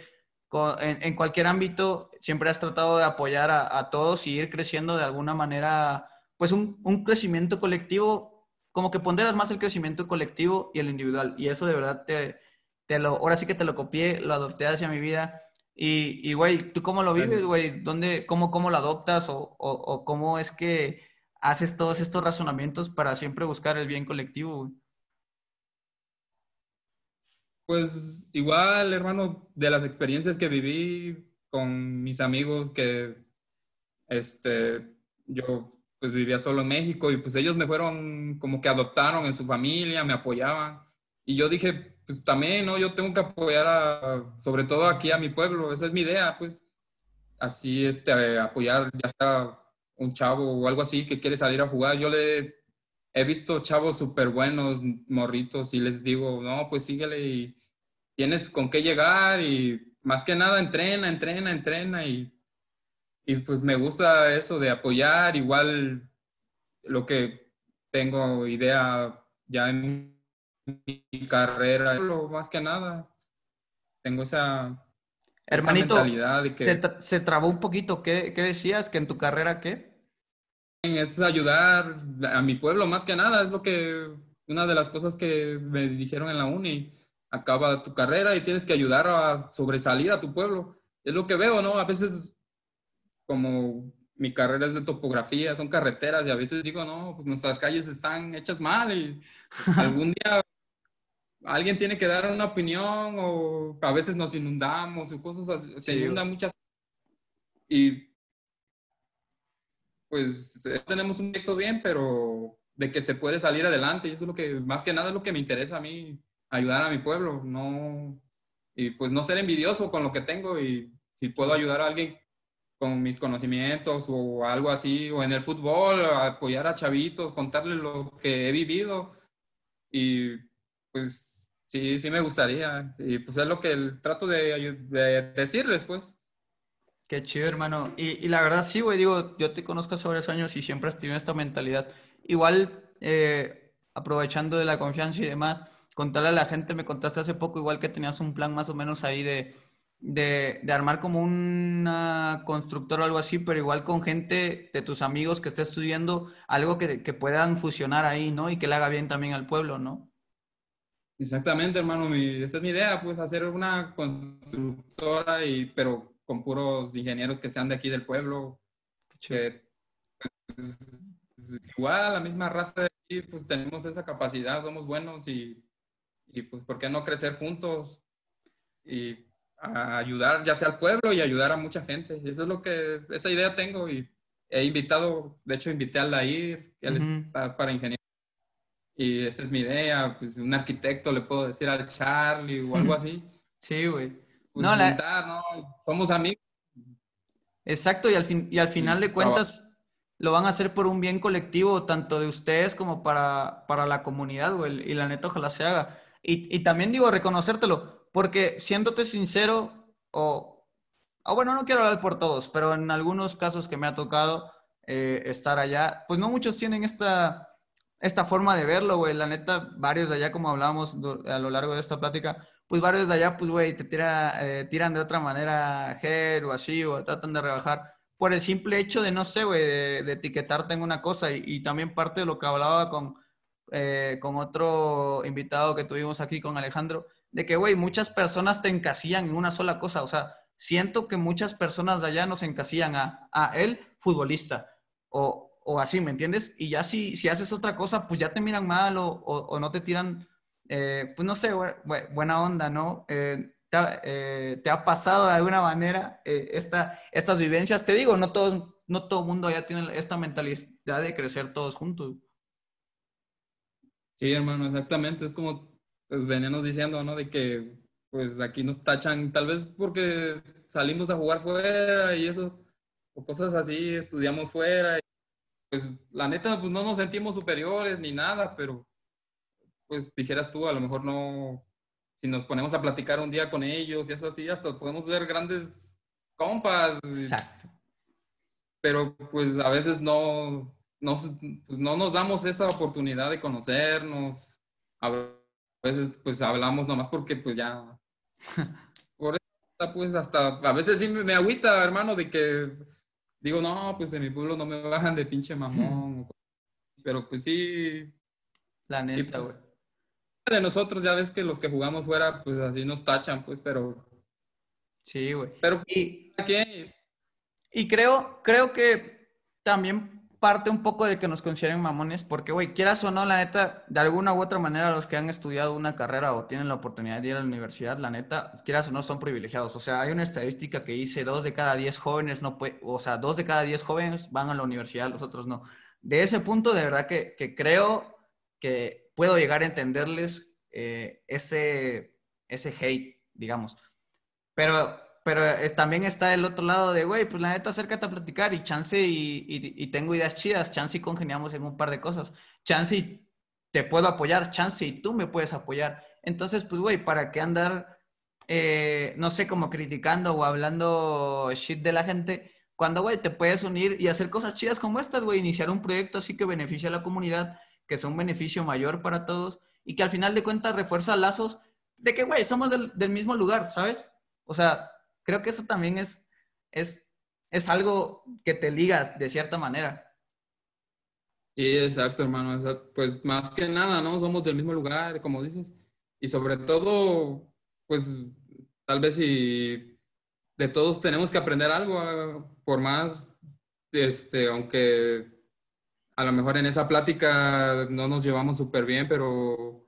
Speaker 1: en, cualquier ámbito siempre has tratado de apoyar a, todos y ir creciendo de alguna manera, pues un, crecimiento colectivo, como que ponderas más el crecimiento colectivo y el individual. Y eso de verdad te, te lo, ahora sí que te lo copié, lo adopté hacia mi vida. Y, güey, ¿tú cómo lo vives, güey? ¿Dónde, cómo, cómo lo adoptas o, o, cómo es que haces todos estos razonamientos para siempre buscar el bien colectivo,
Speaker 2: pues igual, hermano, de las experiencias que viví con mis amigos que, este, yo pues vivía solo en México y pues ellos me fueron como que adoptaron en su familia, me apoyaban. Y yo dije, pues también, ¿no? Yo tengo que apoyar a, sobre todo aquí a mi pueblo, esa es mi idea, pues. Así, este, apoyar ya sea un chavo o algo así que quiere salir a jugar. Yo le he visto chavos súper buenos, morritos, y les digo, no, pues síguele y tienes con qué llegar y más que nada entrena, entrena, entrena y, y pues me gusta eso de apoyar, igual lo que tengo idea ya en mi carrera, más que nada, tengo esa,
Speaker 1: Hermanito, mentalidad que... Se, se, trabó un poquito, ¿Qué, ¿qué decías? ¿Que en tu carrera qué?
Speaker 2: es ayudar a mi pueblo más que nada, es lo que, una de las cosas que me dijeron en la uni, acaba tu carrera y tienes que ayudar a sobresalir a tu pueblo. Es lo que veo, ¿no? A veces, como mi carrera es de topografía, son carreteras y a veces digo, no, pues nuestras calles están hechas mal y *laughs* algún día alguien tiene que dar una opinión o a veces nos inundamos o cosas así, se inundan muchas y pues eh, tenemos un proyecto bien, pero de que se puede salir adelante. Y eso es lo que, más que nada, es lo que me interesa a mí, ayudar a mi pueblo. No, y pues no ser envidioso con lo que tengo y si puedo ayudar a alguien con mis conocimientos o algo así, o en el fútbol, apoyar a chavitos, contarles lo que he vivido. Y pues sí, sí me gustaría. Y pues es lo que trato de, de decirles, pues.
Speaker 1: Qué chido, hermano. Y, la verdad, sí, güey, digo, yo te conozco hace varios años y siempre has tenido esta mentalidad. Igual, eh, aprovechando de la confianza y demás, contarle a la gente, me contaste hace poco, igual que tenías un plan más o menos ahí de, de, armar como una constructora o algo así, pero igual con gente de tus amigos que esté estudiando, algo que, que puedan fusionar ahí, ¿no? Y que le haga bien también al pueblo, ¿no?
Speaker 2: Exactamente, hermano. Mi, esa es mi idea, pues hacer una constructora, y, pero con puros ingenieros que sean de aquí del pueblo. Que, pues, igual, la misma raza de aquí, pues tenemos esa capacidad, somos buenos y, y pues, ¿por qué no crecer juntos? Y ayudar ya sea al pueblo y ayudar a mucha gente. Eso es lo que, esa idea tengo y he invitado, de hecho invité a Lair, él para ingeniero. Y esa es mi idea, pues un arquitecto le puedo decir al Charlie o algo así.
Speaker 1: Sí, güey.
Speaker 2: Pues, no, ¿no? Somos amigos.
Speaker 1: Exacto, y al, fin, y al final de cuentas lo van a hacer por un bien colectivo, tanto de ustedes como para, para la comunidad, güey, y la neta ojalá se haga. Y, y también digo, reconocértelo, porque siéndote sincero, o, o, bueno, no quiero hablar por todos, pero en algunos casos que me ha tocado eh, estar allá, pues no muchos tienen esta, esta forma de verlo, güey. La neta, varios de allá, como hablábamos a lo largo de esta plática, pues varios de allá, pues, güey, te tira, eh, tiran de otra manera head o así, o tratan de rebajar por el simple hecho de, no sé, güey, de, etiquetarte en una cosa. Y, también parte de lo que hablaba con, eh, con otro invitado que tuvimos aquí, con Alejandro, de que, güey, muchas personas te encasillan en una sola cosa. O sea, siento que muchas personas de allá nos encasillan a, a él, futbolista, o, o, así, ¿me entiendes? Y ya si, si haces otra cosa, pues ya te miran mal o, o no te tiran eh, pues no sé, buena onda, ¿no? Eh, eh, te, ha, pasado de alguna manera esta, estas vivencias? Te digo, no todo, no todo mundo ya tiene esta mentalidad de crecer todos juntos.
Speaker 2: Sí, hermano, exactamente. Es como, pues veníamos diciendo, ¿no? De que, pues aquí nos tachan, tal vez porque salimos a jugar fuera y eso, o cosas así, estudiamos fuera. Pues la neta, pues no nos sentimos superiores ni nada, pero pues dijeras tú, a lo mejor no, si nos ponemos a platicar un día con ellos y así, hasta podemos ser grandes compas. Exacto. Pero pues a veces no, no, pues, no nos damos esa oportunidad de conocernos. A veces pues hablamos nomás porque pues ya... *laughs* Por eso pues hasta a veces sí me, agüita, hermano, de que digo, no, pues en mi pueblo no me bajan de pinche mamón. *laughs* Pero pues sí.
Speaker 1: La neta, pues, güey
Speaker 2: de nosotros, ya ves que los que jugamos fuera, pues así nos tachan, pues, pero...
Speaker 1: Sí, güey.
Speaker 2: Pero,
Speaker 1: y, y creo, creo que también parte un poco de que nos consideren mamones, porque, güey, quieras o no, la neta, de alguna u otra manera, los que han estudiado una carrera o tienen la oportunidad de ir a la universidad, la neta, quieras o no, son privilegiados. O sea, hay una estadística que dice dos de cada diez jóvenes no puede, o sea, dos de cada diez jóvenes van a la universidad, los otros no. De ese punto, de verdad que, creo que puedo llegar a entenderles eh, ese, ese hate, digamos. Pero, pero eh, también está el otro lado de, güey, pues la neta, acércate a platicar y chance y, y, tengo ideas chidas, chance y congeniamos en un par de cosas, chance y te puedo apoyar, chance y tú me puedes apoyar. Entonces, pues, güey, ¿para qué andar, eh, no sé, como criticando o hablando shit de la gente? Cuando, güey, te puedes unir y hacer cosas chidas como estas, güey, iniciar un proyecto así que beneficie a la comunidad que es un beneficio mayor para todos y que al final de cuentas refuerza lazos de que, güey, somos del, mismo lugar, ¿sabes? O sea, creo que eso también es, es, es algo que te ligas de cierta manera.
Speaker 2: Sí, exacto, hermano. Pues más que nada, ¿no? Somos del mismo lugar, como dices. Y sobre todo, pues tal vez si de todos tenemos que aprender algo, ah, por más, este, aunque a lo mejor en esa plática no nos llevamos súper bien, pero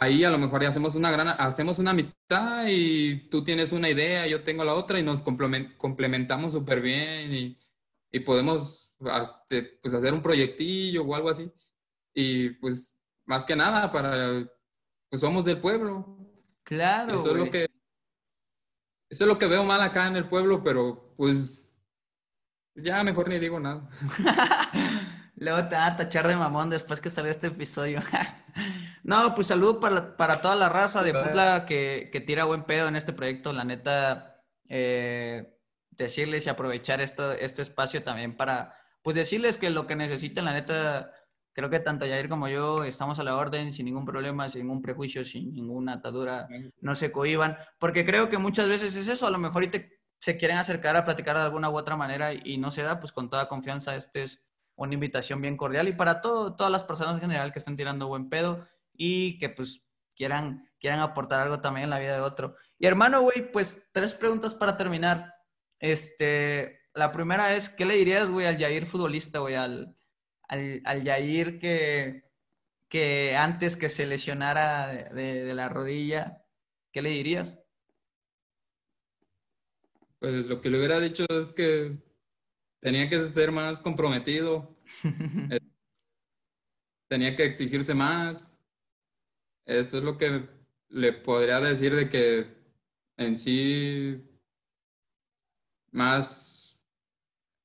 Speaker 2: ahí a lo mejor ya hacemos una gran, hacemos una amistad y tú tienes una idea, yo tengo la otra y nos complementamos súper bien y, y podemos este, pues hacer un proyectillo o algo así. Y pues más que nada para, pues somos del pueblo.
Speaker 1: Claro.
Speaker 2: Eso es lo que, eso es lo que veo mal acá en el pueblo, pero pues ya mejor ni digo nada. *laughs*
Speaker 1: Luego te van a tachar de mamón después que salga este episodio. *laughs* no, pues saludo para, toda la raza de Putla que, que, tira buen pedo en este proyecto. La neta, eh, decirles y aprovechar esto, este espacio también para, pues decirles que lo que necesiten, la neta, creo que tanto Jair como yo estamos a la orden, sin ningún problema, sin ningún prejuicio, sin ninguna atadura, no se cohiban, porque creo que muchas veces es eso, a lo mejor y te, se quieren acercar a platicar de alguna u otra manera y no se da, pues con toda confianza, este es una invitación bien cordial y para todo, todas las personas en general que estén tirando buen pedo y que pues quieran, quieran aportar algo también en la vida de otro. Y hermano, güey, pues tres preguntas para terminar. Este, la primera es, ¿qué le dirías, güey, al Yair futbolista, güey, al, al, Yair que, que antes que se lesionara de, de la rodilla, ¿qué le dirías?
Speaker 2: Pues lo que le hubiera dicho es que tenía que ser más comprometido. *laughs* tenía que exigirse más. Eso es lo que le podría decir de que en sí más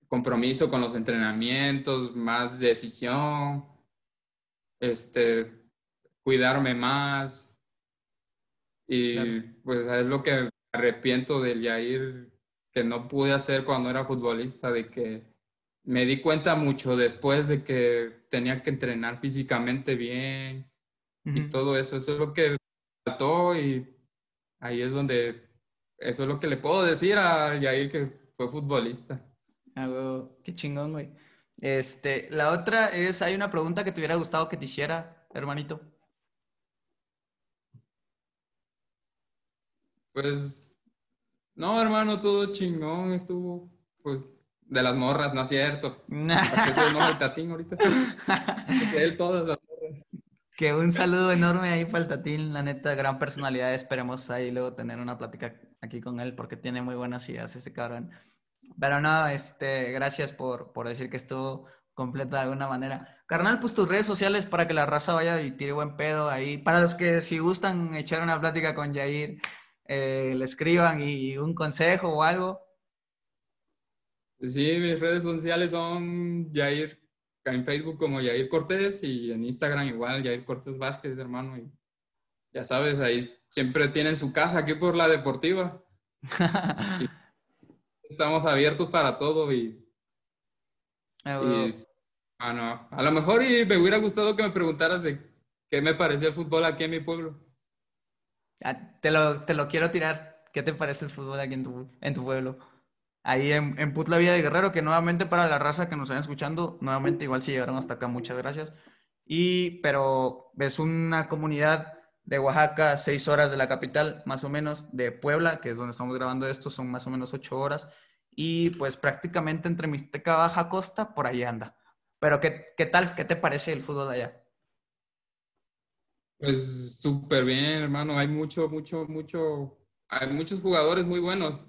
Speaker 2: compromiso con los entrenamientos, más decisión, este, cuidarme más. Y pues es lo que me arrepiento del Yair que no pude hacer cuando era futbolista, de que me di cuenta mucho después de que tenía que entrenar físicamente bien y todo eso. Eso es lo que faltó y ahí es donde, eso es lo que le puedo decir a Yair que fue futbolista.
Speaker 1: Ah, qué chingón, güey. Este, la otra es, hay una pregunta que te hubiera gustado que te hiciera, hermanito.
Speaker 2: Pues, no, hermano, todo chingón, estuvo, pues, de las morras, ¿no es cierto? ahorita?
Speaker 1: De él todas las morras. Que un saludo enorme ahí para el Tatín, la neta, gran personalidad. Esperemos ahí luego tener una plática aquí con él porque tiene muy buenas ideas ese cabrón. Pero no, este, gracias por, por decir que estuvo completa de alguna manera. Carnal, pues tus redes sociales para que la raza vaya y tire buen pedo ahí. Para los que si gustan echar una plática con Jair, eh, le escriban y un consejo o algo.
Speaker 2: Sí, mis redes sociales son Jair, en Facebook como Jair Cortés y en Instagram igual Jair Cortés Vázquez, hermano. Y ya sabes, ahí siempre tienen su casa aquí por la deportiva. *laughs* estamos abiertos para todo y, ah, a lo mejor y me hubiera gustado que me preguntaras de qué me parecía el fútbol aquí en mi pueblo.
Speaker 1: Ah, te, lo, te lo quiero tirar. ¿Qué te parece el fútbol aquí en tu, en tu pueblo? ahí en, en Putla Villa de Guerrero, que nuevamente para la raza que nos están escuchando, nuevamente igual si llegaron hasta acá, muchas gracias. Y, pero es una comunidad de Oaxaca, seis horas de la capital, más o menos, de Puebla, que es donde estamos grabando esto, son más o menos ocho horas. Y pues prácticamente entre Mixteca, Baja Costa, por ahí anda. Pero ¿qué, qué tal? ¿Qué te parece el fútbol allá?
Speaker 2: Pues súper bien, hermano. Hay mucho, mucho, mucho, hay muchos jugadores muy buenos.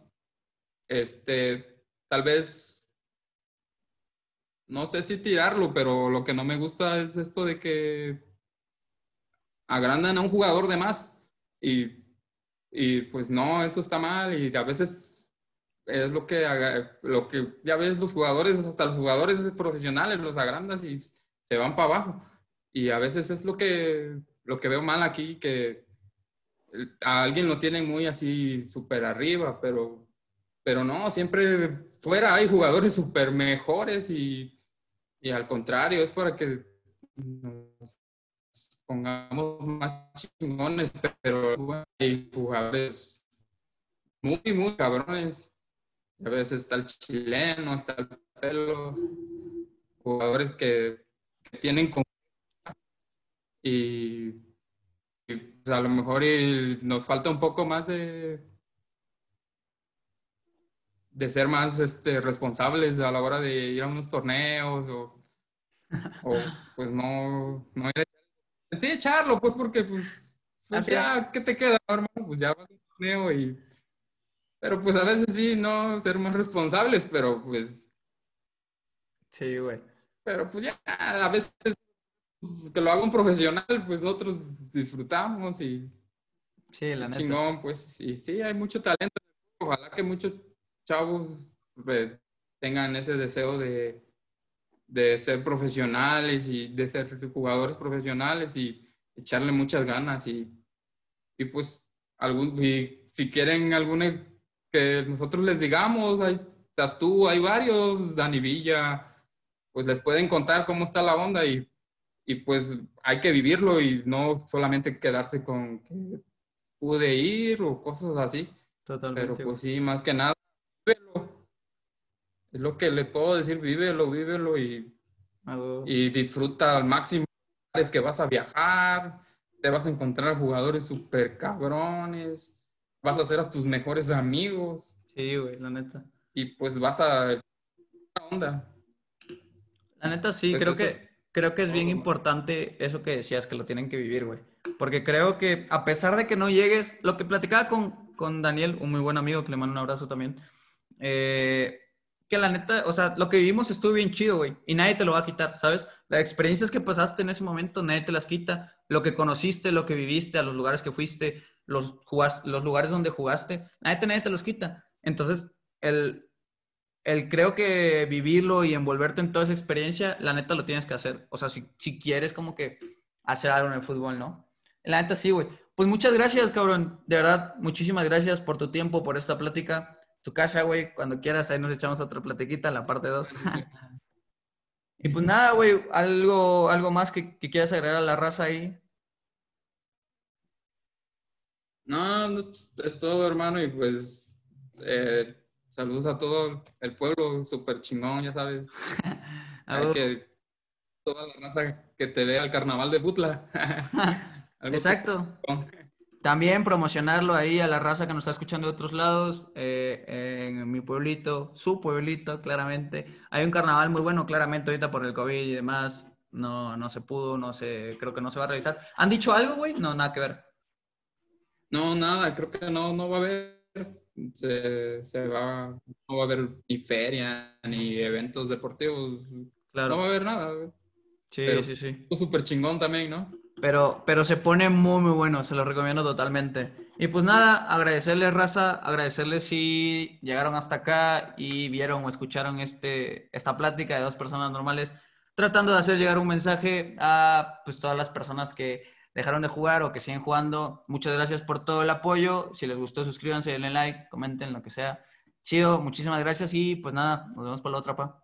Speaker 2: Este, tal vez, no sé si tirarlo, pero lo que no me gusta es esto de que agrandan a un jugador de más y, y pues no, eso está mal y a veces es lo que, lo que ya ves los jugadores, hasta los jugadores profesionales los agrandas y se van para abajo. Y a veces es lo que, lo que veo mal aquí, que a alguien lo tienen muy así súper arriba, pero pero no, siempre fuera hay jugadores *laughs* súper mejores y, y, al contrario, es para que nos pongamos más chingones, pero hay jugadores muy, muy cabrones. A veces está el chileno, está el pelo, jugadores que, que tienen y, y pues a lo mejor nos falta un poco más de de ser más este, responsables a la hora de ir a unos torneos o, o *laughs* pues no, no sí echarlo pues porque pues, pues ya qué te queda hermano pues ya vas a un torneo y pero pues a veces sí no ser más responsables pero pues
Speaker 1: sí güey.
Speaker 2: Pero pues ya a veces que lo haga un profesional pues nosotros disfrutamos y
Speaker 1: sí la neta.
Speaker 2: chingón pues sí sí hay mucho talento ojalá que muchos chavos pues, tengan ese deseo de, de ser profesionales y de ser jugadores profesionales y echarle muchas ganas y, y pues algún, y si quieren alguna que nosotros les digamos, ahí estás tú, hay varios, Dani Villa, pues les pueden contar cómo está la onda y, y pues hay que vivirlo y no solamente quedarse con que pude ir o cosas así. Totalmente. Pero pues sí, más que nada, es lo que le puedo decir, vívelo, vívelo y, y disfruta al máximo. Es que vas a viajar, te vas a encontrar jugadores súper cabrones, vas a hacer a tus mejores amigos.
Speaker 1: Sí, güey, la neta.
Speaker 2: Y pues vas a... onda.
Speaker 1: La neta sí, pues creo que, creo que es bien importante eso que decías, que lo tienen que vivir, güey. Porque creo que a pesar de que no llegues, lo que platicaba con, con Daniel, un muy buen amigo, que le mando un abrazo también, eh, que la neta, o sea, lo que vivimos estuvo bien chido, güey, y nadie te lo va a quitar, ¿sabes? Las experiencias que pasaste en ese momento, nadie te las quita. Lo que conociste, lo que viviste, a los lugares que fuiste, los, los lugares donde jugaste, nadie te, nadie te los quita. Entonces, el, el creo que vivirlo y envolverte en toda esa experiencia, la neta lo tienes que hacer. O sea, si, si quieres como que hacer algo en el fútbol, ¿no? La neta sí, güey. Pues muchas gracias, cabrón. De verdad, muchísimas gracias por tu tiempo, por esta plática tu casa, güey. Cuando quieras, ahí nos echamos otra platiquita, la parte 2. *laughs* y pues nada, güey, algo, algo más que, quieras agregar a la raza ahí.
Speaker 2: No, es todo, hermano, y pues eh, saludos a todo el pueblo, súper chingón, ya sabes. *laughs* Hay que toda la raza que te vea al carnaval de Butla. *laughs*
Speaker 1: Exacto. También promocionarlo ahí a la raza que nos está escuchando de otros lados, eh, en mi pueblito, su pueblito, claramente. Hay un carnaval muy bueno, claramente, ahorita por el COVID y demás, no, no se pudo, no se, creo que no se va a realizar. ¿Han dicho algo, güey? No, nada que ver.
Speaker 2: No, nada, creo que no, no va a haber, se, se va, no va a haber ni feria, ni eventos deportivos. Claro. No va a haber nada.
Speaker 1: Sí, sí, sí.
Speaker 2: Súper chingón también, ¿no?
Speaker 1: Pero, pero se pone muy, muy bueno, se lo recomiendo totalmente. Y pues nada, agradecerles, raza, agradecerles si llegaron hasta acá y vieron o escucharon este, esta plática de dos personas normales, tratando de hacer llegar un mensaje a pues, todas las personas que dejaron de jugar o que siguen jugando. Muchas gracias por todo el apoyo. Si les gustó, suscríbanse, denle like, comenten, lo que sea. Chido, muchísimas gracias y pues nada, nos vemos para la otra, pa.